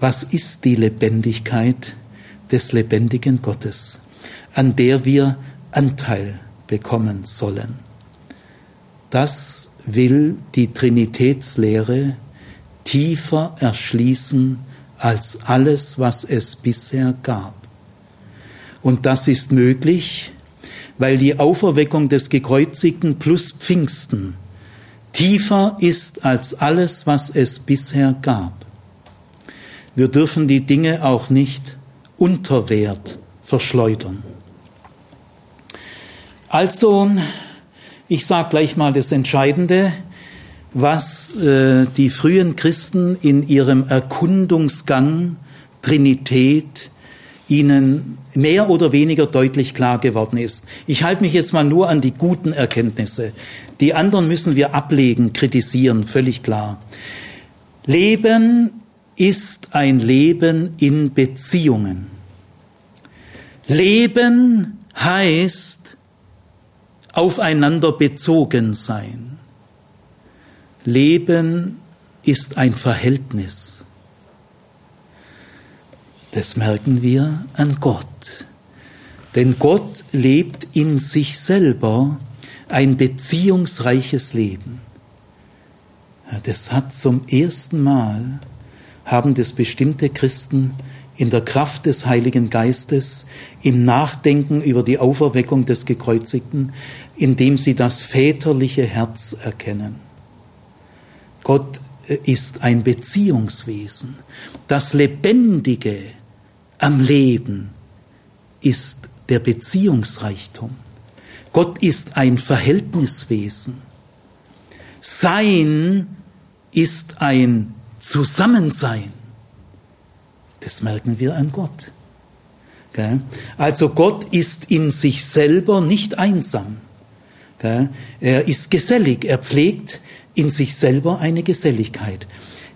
was ist die Lebendigkeit des lebendigen Gottes, an der wir Anteil bekommen sollen. Das will die Trinitätslehre tiefer erschließen als alles, was es bisher gab. Und das ist möglich, weil die Auferweckung des Gekreuzigten plus Pfingsten tiefer ist als alles, was es bisher gab. Wir dürfen die Dinge auch nicht unter Wert verschleudern. Also, ich sage gleich mal das Entscheidende, was äh, die frühen Christen in ihrem Erkundungsgang Trinität ihnen mehr oder weniger deutlich klar geworden ist. Ich halte mich jetzt mal nur an die guten Erkenntnisse. Die anderen müssen wir ablegen, kritisieren, völlig klar. Leben ist ein Leben in Beziehungen. Leben heißt aufeinander bezogen sein. Leben ist ein Verhältnis. Das merken wir an Gott. Denn Gott lebt in sich selber ein beziehungsreiches Leben. Das hat zum ersten Mal haben das bestimmte Christen in der Kraft des Heiligen Geistes, im Nachdenken über die Auferweckung des Gekreuzigten, indem sie das väterliche Herz erkennen. Gott äh, ist ein Beziehungswesen. Das Lebendige am Leben ist der Beziehungsreichtum. Gott ist ein Verhältniswesen. Sein ist ein Zusammensein, das merken wir an Gott. Also Gott ist in sich selber nicht einsam. Er ist gesellig, er pflegt in sich selber eine Geselligkeit.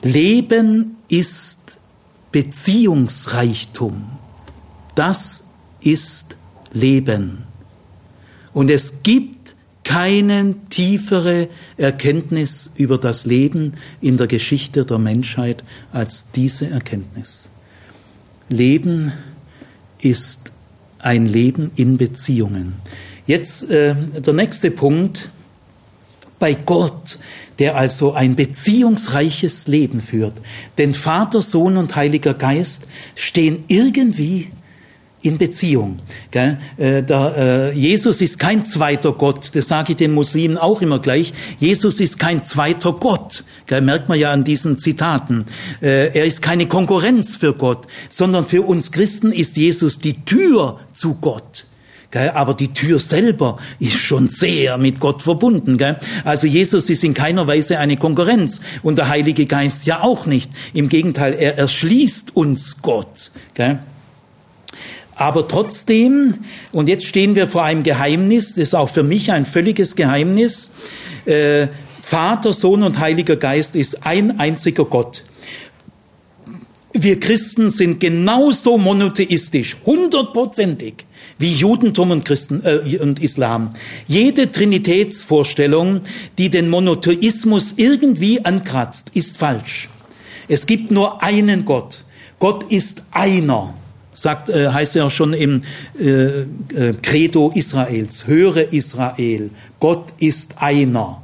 Leben ist Beziehungsreichtum. Das ist Leben. Und es gibt keine tiefere Erkenntnis über das Leben in der Geschichte der Menschheit als diese Erkenntnis. Leben ist ein Leben in Beziehungen. Jetzt äh, der nächste Punkt. Bei Gott, der also ein beziehungsreiches Leben führt. Denn Vater, Sohn und Heiliger Geist stehen irgendwie in Beziehung. Gell? Äh, der, äh, Jesus ist kein zweiter Gott, das sage ich den Muslimen auch immer gleich. Jesus ist kein zweiter Gott, gell? merkt man ja an diesen Zitaten. Äh, er ist keine Konkurrenz für Gott, sondern für uns Christen ist Jesus die Tür zu Gott. Gell? Aber die Tür selber ist schon sehr mit Gott verbunden. Gell? Also Jesus ist in keiner Weise eine Konkurrenz und der Heilige Geist ja auch nicht. Im Gegenteil, er erschließt uns Gott. Gell? Aber trotzdem, und jetzt stehen wir vor einem Geheimnis, das ist auch für mich ein völliges Geheimnis, äh, Vater, Sohn und Heiliger Geist ist ein einziger Gott. Wir Christen sind genauso monotheistisch, hundertprozentig, wie Judentum und, Christen, äh, und Islam. Jede Trinitätsvorstellung, die den Monotheismus irgendwie ankratzt, ist falsch. Es gibt nur einen Gott. Gott ist einer sagt, äh, heißt ja schon im äh, äh, Credo Israels, höre Israel, Gott ist einer.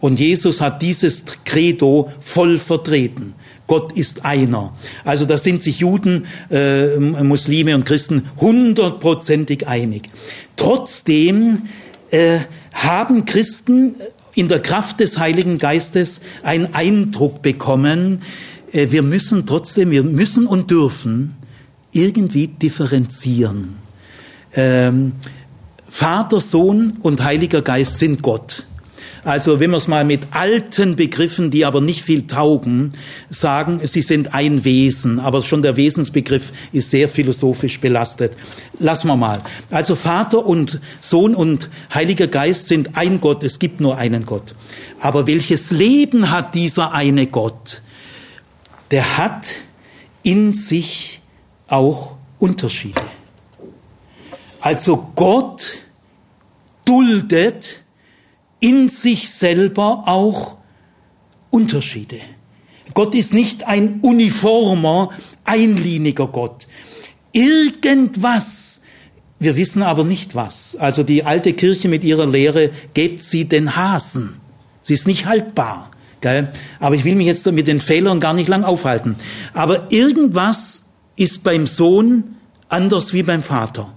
Und Jesus hat dieses Credo voll vertreten. Gott ist einer. Also da sind sich Juden, äh, Muslime und Christen hundertprozentig einig. Trotzdem äh, haben Christen in der Kraft des Heiligen Geistes einen Eindruck bekommen, äh, wir müssen trotzdem, wir müssen und dürfen irgendwie differenzieren. Ähm, Vater, Sohn und Heiliger Geist sind Gott. Also wenn wir es mal mit alten Begriffen, die aber nicht viel taugen, sagen, sie sind ein Wesen, aber schon der Wesensbegriff ist sehr philosophisch belastet. Lassen wir mal. Also Vater und Sohn und Heiliger Geist sind ein Gott, es gibt nur einen Gott. Aber welches Leben hat dieser eine Gott? Der hat in sich auch Unterschiede. Also Gott duldet in sich selber auch Unterschiede. Gott ist nicht ein uniformer, einliniger Gott. Irgendwas, wir wissen aber nicht was. Also die alte Kirche mit ihrer Lehre, gebt sie den Hasen. Sie ist nicht haltbar. Gell? Aber ich will mich jetzt mit den Fehlern gar nicht lang aufhalten. Aber irgendwas ist beim Sohn anders wie beim Vater.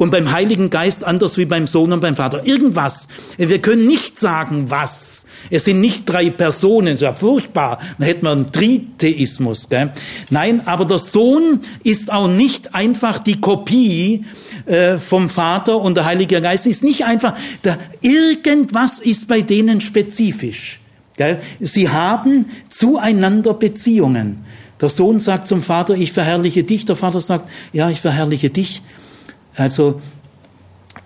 Und beim Heiligen Geist anders wie beim Sohn und beim Vater. Irgendwas. Wir können nicht sagen, was. Es sind nicht drei Personen, so furchtbar. Dann hätten wir einen Tritheismus. Gell? Nein, aber der Sohn ist auch nicht einfach die Kopie äh, vom Vater und der Heilige Geist ist nicht einfach. Da, irgendwas ist bei denen spezifisch. Gell? Sie haben zueinander Beziehungen. Der Sohn sagt zum Vater, ich verherrliche dich. Der Vater sagt, ja, ich verherrliche dich. Also,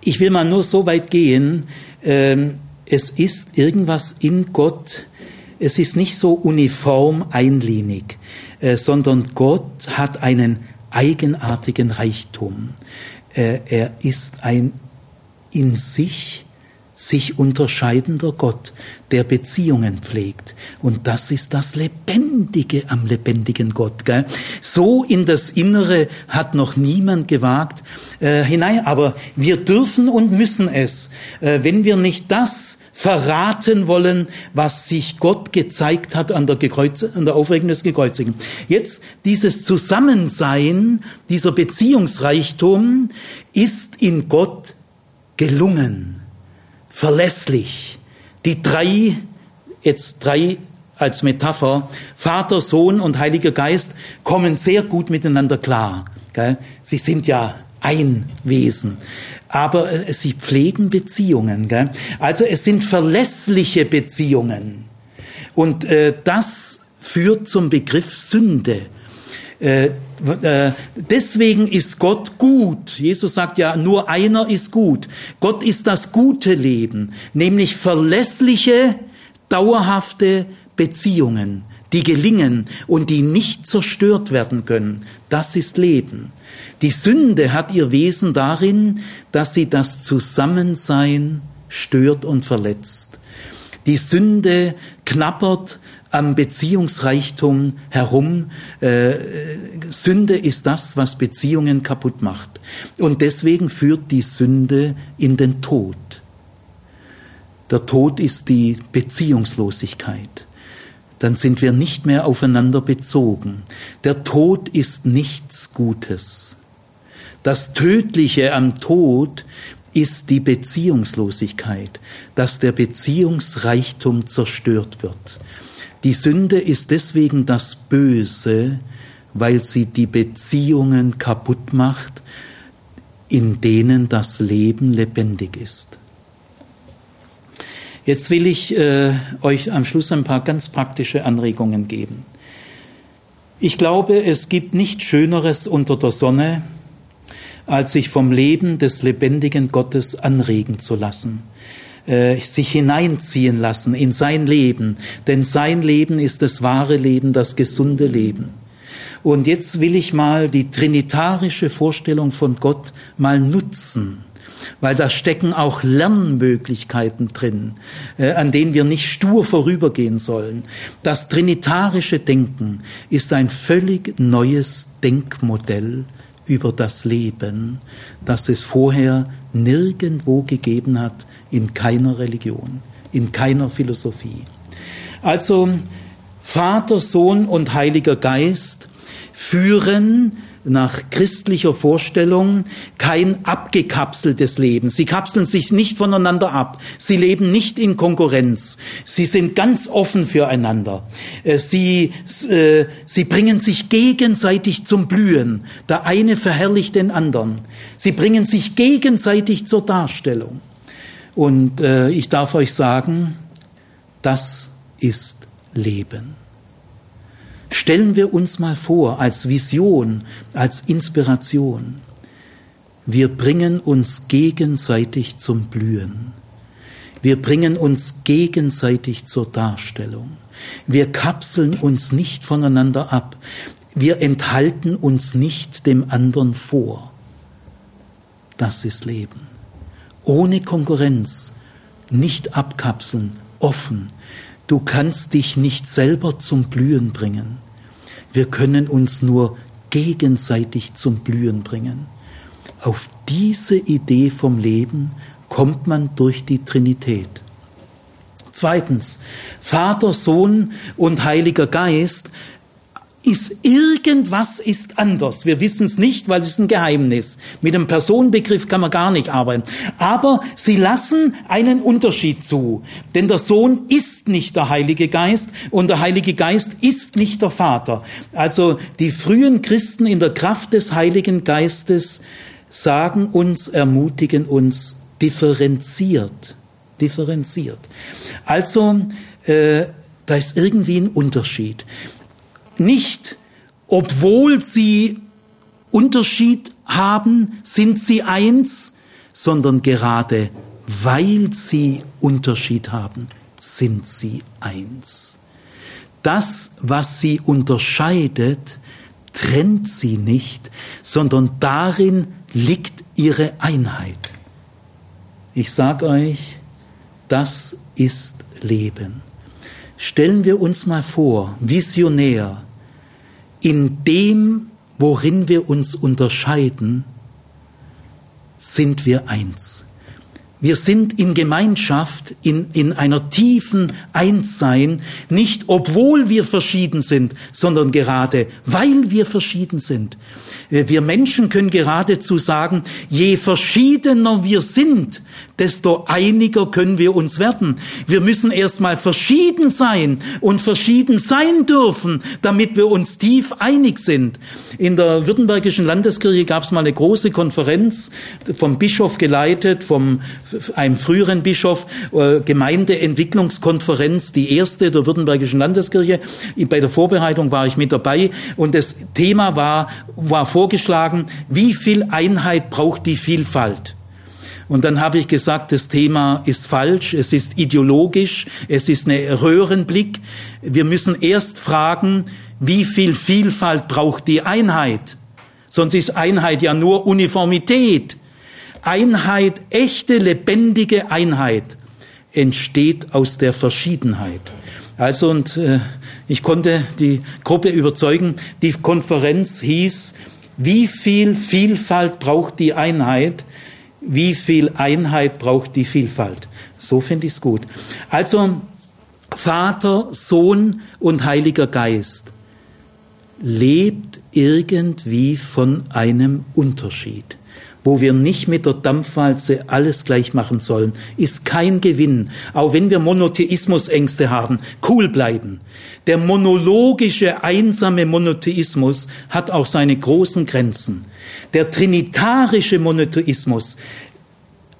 ich will mal nur so weit gehen, ähm, es ist irgendwas in Gott, es ist nicht so uniform einlinig, äh, sondern Gott hat einen eigenartigen Reichtum. Äh, er ist ein in sich sich unterscheidender Gott, der Beziehungen pflegt. Und das ist das Lebendige am lebendigen Gott. Gell? So in das Innere hat noch niemand gewagt äh, hinein. Aber wir dürfen und müssen es, äh, wenn wir nicht das verraten wollen, was sich Gott gezeigt hat an der, Gekreuz an der Aufregung des Gekreuzigten. Jetzt dieses Zusammensein, dieser Beziehungsreichtum ist in Gott gelungen verlässlich. Die drei, jetzt drei als Metapher, Vater, Sohn und Heiliger Geist kommen sehr gut miteinander klar. Gell? Sie sind ja ein Wesen. Aber äh, sie pflegen Beziehungen. Gell? Also es sind verlässliche Beziehungen. Und äh, das führt zum Begriff Sünde. Äh, deswegen ist Gott gut. Jesus sagt ja, nur einer ist gut. Gott ist das gute Leben, nämlich verlässliche, dauerhafte Beziehungen, die gelingen und die nicht zerstört werden können. Das ist Leben. Die Sünde hat ihr Wesen darin, dass sie das Zusammensein stört und verletzt. Die Sünde knappert am Beziehungsreichtum herum. Äh, Sünde ist das, was Beziehungen kaputt macht. Und deswegen führt die Sünde in den Tod. Der Tod ist die Beziehungslosigkeit. Dann sind wir nicht mehr aufeinander bezogen. Der Tod ist nichts Gutes. Das Tödliche am Tod ist die Beziehungslosigkeit, dass der Beziehungsreichtum zerstört wird. Die Sünde ist deswegen das Böse, weil sie die Beziehungen kaputt macht, in denen das Leben lebendig ist. Jetzt will ich äh, euch am Schluss ein paar ganz praktische Anregungen geben. Ich glaube, es gibt nichts Schöneres unter der Sonne, als sich vom Leben des lebendigen Gottes anregen zu lassen äh, sich hineinziehen lassen in sein Leben, denn sein Leben ist das wahre Leben, das gesunde Leben. Und jetzt will ich mal die trinitarische Vorstellung von Gott mal nutzen. weil da stecken auch Lernmöglichkeiten drin, äh, an denen wir nicht stur vorübergehen sollen. Das trinitarische Denken ist ein völlig neues Denkmodell über das Leben, das es vorher nirgendwo gegeben hat, in keiner Religion, in keiner Philosophie. Also Vater, Sohn und Heiliger Geist führen nach christlicher Vorstellung kein abgekapseltes Leben. Sie kapseln sich nicht voneinander ab. Sie leben nicht in Konkurrenz. Sie sind ganz offen füreinander. Äh, sie, äh, sie bringen sich gegenseitig zum Blühen. Der eine verherrlicht den anderen. Sie bringen sich gegenseitig zur Darstellung. Und äh, ich darf euch sagen, das ist Leben. Stellen wir uns mal vor, als Vision, als Inspiration, wir bringen uns gegenseitig zum Blühen. Wir bringen uns gegenseitig zur Darstellung. Wir kapseln uns nicht voneinander ab. Wir enthalten uns nicht dem anderen vor. Das ist Leben. Ohne Konkurrenz, nicht abkapseln, offen. Du kannst dich nicht selber zum Blühen bringen. Wir können uns nur gegenseitig zum Blühen bringen. Auf diese Idee vom Leben kommt man durch die Trinität. Zweitens, Vater, Sohn und Heiliger Geist ist irgendwas ist anders. Wir wissen es nicht, weil es ist ein Geheimnis. Mit dem Personenbegriff kann man gar nicht arbeiten. Aber sie lassen einen Unterschied zu. Denn der Sohn ist nicht der Heilige Geist und der Heilige Geist ist nicht der Vater. Also die frühen Christen in der Kraft des Heiligen Geistes sagen uns, ermutigen uns differenziert. Differenziert. Also äh, da ist irgendwie ein Unterschied nicht, obwohl sie Unterschied haben, sind sie eins, sondern gerade weil sie Unterschied haben, sind sie eins. Das, was sie unterscheidet, trennt sie nicht, sondern darin liegt ihre Einheit. Ich sage euch, das ist Leben. Stellen wir uns mal vor, visionär, in dem, worin wir uns unterscheiden, sind wir eins. Wir sind in Gemeinschaft, in, in einer tiefen Einssein, nicht obwohl wir verschieden sind, sondern gerade weil wir verschieden sind. Äh, wir Menschen können geradezu sagen, je verschiedener wir sind, desto einiger können wir uns werden. Wir müssen erstmal verschieden sein und verschieden sein dürfen, damit wir uns tief einig sind. In der Württembergischen Landeskirche gab es mal eine große Konferenz vom Bischof geleitet, vom einem früheren Bischof, äh, Gemeindeentwicklungskonferenz, die erste der Württembergischen Landeskirche. Bei der Vorbereitung war ich mit dabei und das Thema war, war vorgeschlagen, wie viel Einheit braucht die Vielfalt? Und dann habe ich gesagt, das Thema ist falsch, es ist ideologisch, es ist ein Röhrenblick. Wir müssen erst fragen, wie viel Vielfalt braucht die Einheit? Sonst ist Einheit ja nur Uniformität. Einheit, echte, lebendige Einheit entsteht aus der Verschiedenheit. Also und äh, ich konnte die Gruppe überzeugen, die Konferenz hieß, wie viel Vielfalt braucht die Einheit? Wie viel Einheit braucht die Vielfalt? So finde ich es gut. Also Vater, Sohn und Heiliger Geist lebt irgendwie von einem Unterschied wo wir nicht mit der Dampfwalze alles gleich machen sollen, ist kein Gewinn. Auch wenn wir Monotheismusängste haben, cool bleiben. Der monologische, einsame Monotheismus hat auch seine großen Grenzen. Der trinitarische Monotheismus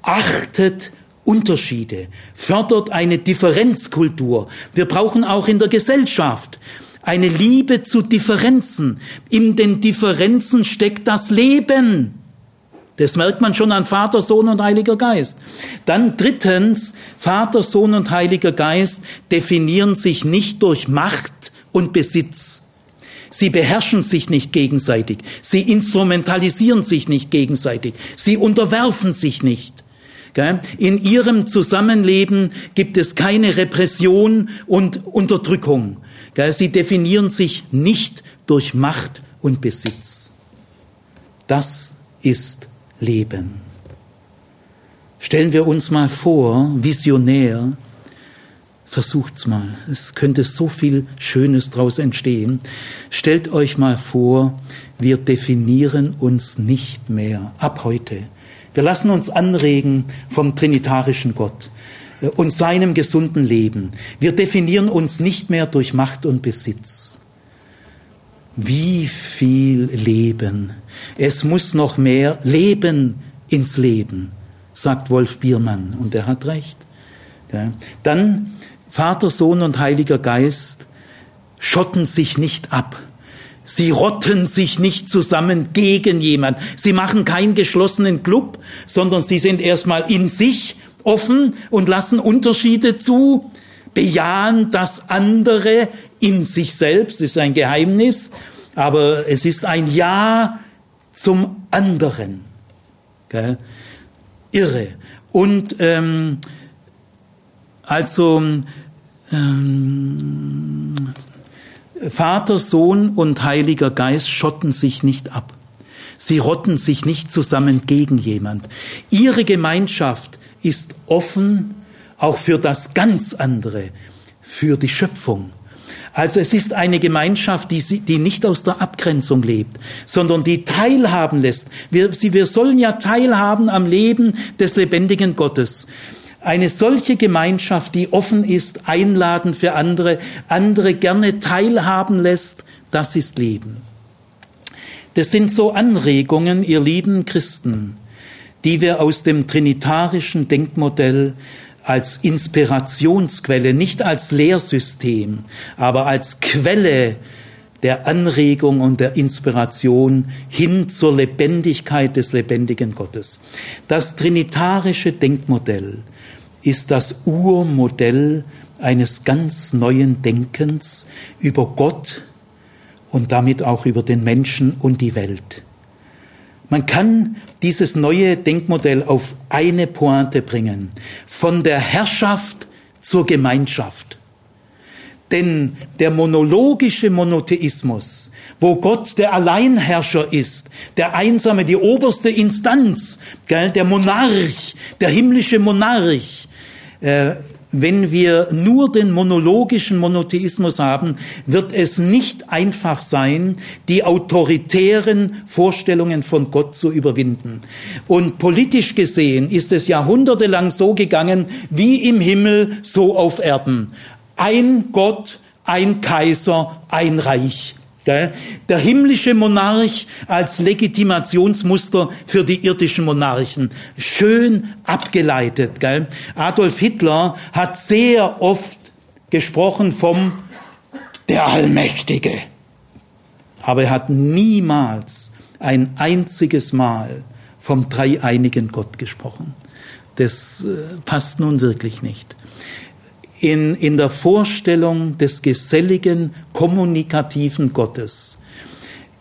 achtet Unterschiede, fördert eine Differenzkultur. Wir brauchen auch in der Gesellschaft eine Liebe zu Differenzen. In den Differenzen steckt das Leben. Das merkt man schon an Vater, Sohn und Heiliger Geist. Dann drittens, Vater, Sohn und Heiliger Geist definieren sich nicht durch Macht und Besitz. Sie beherrschen sich nicht gegenseitig. Sie instrumentalisieren sich nicht gegenseitig. Sie unterwerfen sich nicht. In ihrem Zusammenleben gibt es keine Repression und Unterdrückung. Sie definieren sich nicht durch Macht und Besitz. Das ist Leben. Stellen wir uns mal vor, visionär, versucht's mal. Es könnte so viel Schönes daraus entstehen. Stellt euch mal vor, wir definieren uns nicht mehr ab heute. Wir lassen uns anregen vom trinitarischen Gott äh, und seinem gesunden Leben. Wir definieren uns nicht mehr durch Macht und Besitz. Wie viel Leben. Es muss noch mehr Leben ins Leben, sagt Wolf Biermann. Und er hat recht. Dann Vater, Sohn und Heiliger Geist schotten sich nicht ab. Sie rotten sich nicht zusammen gegen jemand. Sie machen keinen geschlossenen Club, sondern sie sind erstmal in sich offen und lassen Unterschiede zu, bejahen das andere in sich selbst, das ist ein Geheimnis, aber es ist ein Ja zum anderen. Gell? Irre. Und ähm, also ähm, Vater, Sohn und Heiliger Geist schotten sich nicht ab. Sie rotten sich nicht zusammen gegen jemand. Ihre Gemeinschaft ist offen auch für das ganz andere, für die Schöpfung. Also es ist eine Gemeinschaft, die, die nicht aus der Abgrenzung lebt, sondern die teilhaben lässt. Wir, sie, wir sollen ja teilhaben am Leben des lebendigen Gottes. Eine solche Gemeinschaft, die offen ist, einladend für andere, andere gerne teilhaben lässt, das ist Leben. Das sind so Anregungen, ihr lieben Christen, die wir aus dem trinitarischen Denkmodell als Inspirationsquelle, nicht als Lehrsystem, aber als Quelle der Anregung und der Inspiration hin zur Lebendigkeit des lebendigen Gottes. Das trinitarische Denkmodell ist das Urmodell eines ganz neuen Denkens über Gott und damit auch über den Menschen und die Welt. Man kann dieses neue Denkmodell auf eine Pointe bringen, von der Herrschaft zur Gemeinschaft. Denn der monologische Monotheismus, wo Gott der Alleinherrscher ist, der Einsame, die oberste Instanz, der Monarch, der himmlische Monarch, wenn wir nur den monologischen Monotheismus haben, wird es nicht einfach sein, die autoritären Vorstellungen von Gott zu überwinden. Und politisch gesehen ist es jahrhundertelang so gegangen, wie im Himmel, so auf Erden. Ein Gott, ein Kaiser, ein Reich. Der himmlische Monarch als Legitimationsmuster für die irdischen Monarchen. Schön abgeleitet. Adolf Hitler hat sehr oft gesprochen vom der Allmächtige. Aber er hat niemals ein einziges Mal vom dreieinigen Gott gesprochen. Das äh, passt nun wirklich nicht in, in der Vorstellung des geselligen, kommunikativen Gottes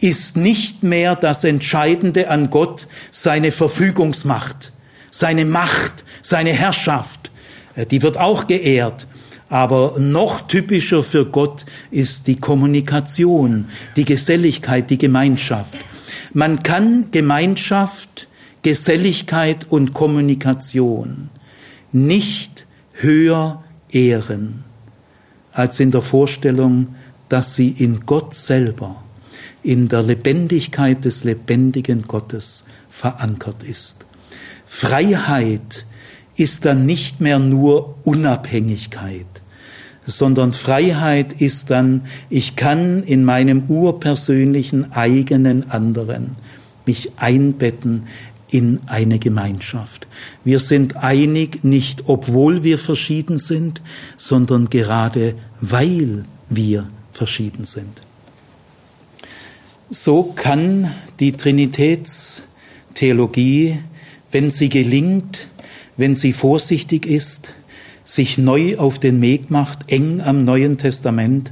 ist nicht mehr das Entscheidende an Gott seine Verfügungsmacht, seine Macht, seine Herrschaft. Äh, die wird auch geehrt. Aber noch typischer für Gott ist die Kommunikation, die Geselligkeit, die Gemeinschaft. Man kann Gemeinschaft, Geselligkeit und Kommunikation nicht höher ehren, als in der Vorstellung, dass sie in Gott selber, in der Lebendigkeit des lebendigen Gottes verankert ist. Freiheit ist dann nicht mehr nur Unabhängigkeit, sondern Freiheit ist dann, ich kann in meinem urpersönlichen eigenen anderen mich einbetten in eine Gemeinschaft. Wir sind einig nicht, obwohl wir verschieden sind, sondern gerade weil wir verschieden sind. So kann die Trinitätstheologie, wenn sie gelingt, wenn sie vorsichtig ist, sich neu auf den Weg macht, eng am Neuen Testament,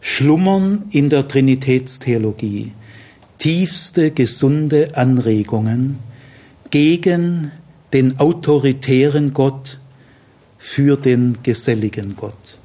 schlummern in der Trinitätstheologie tiefste gesunde Anregungen gegen den autoritären Gott für den geselligen Gott.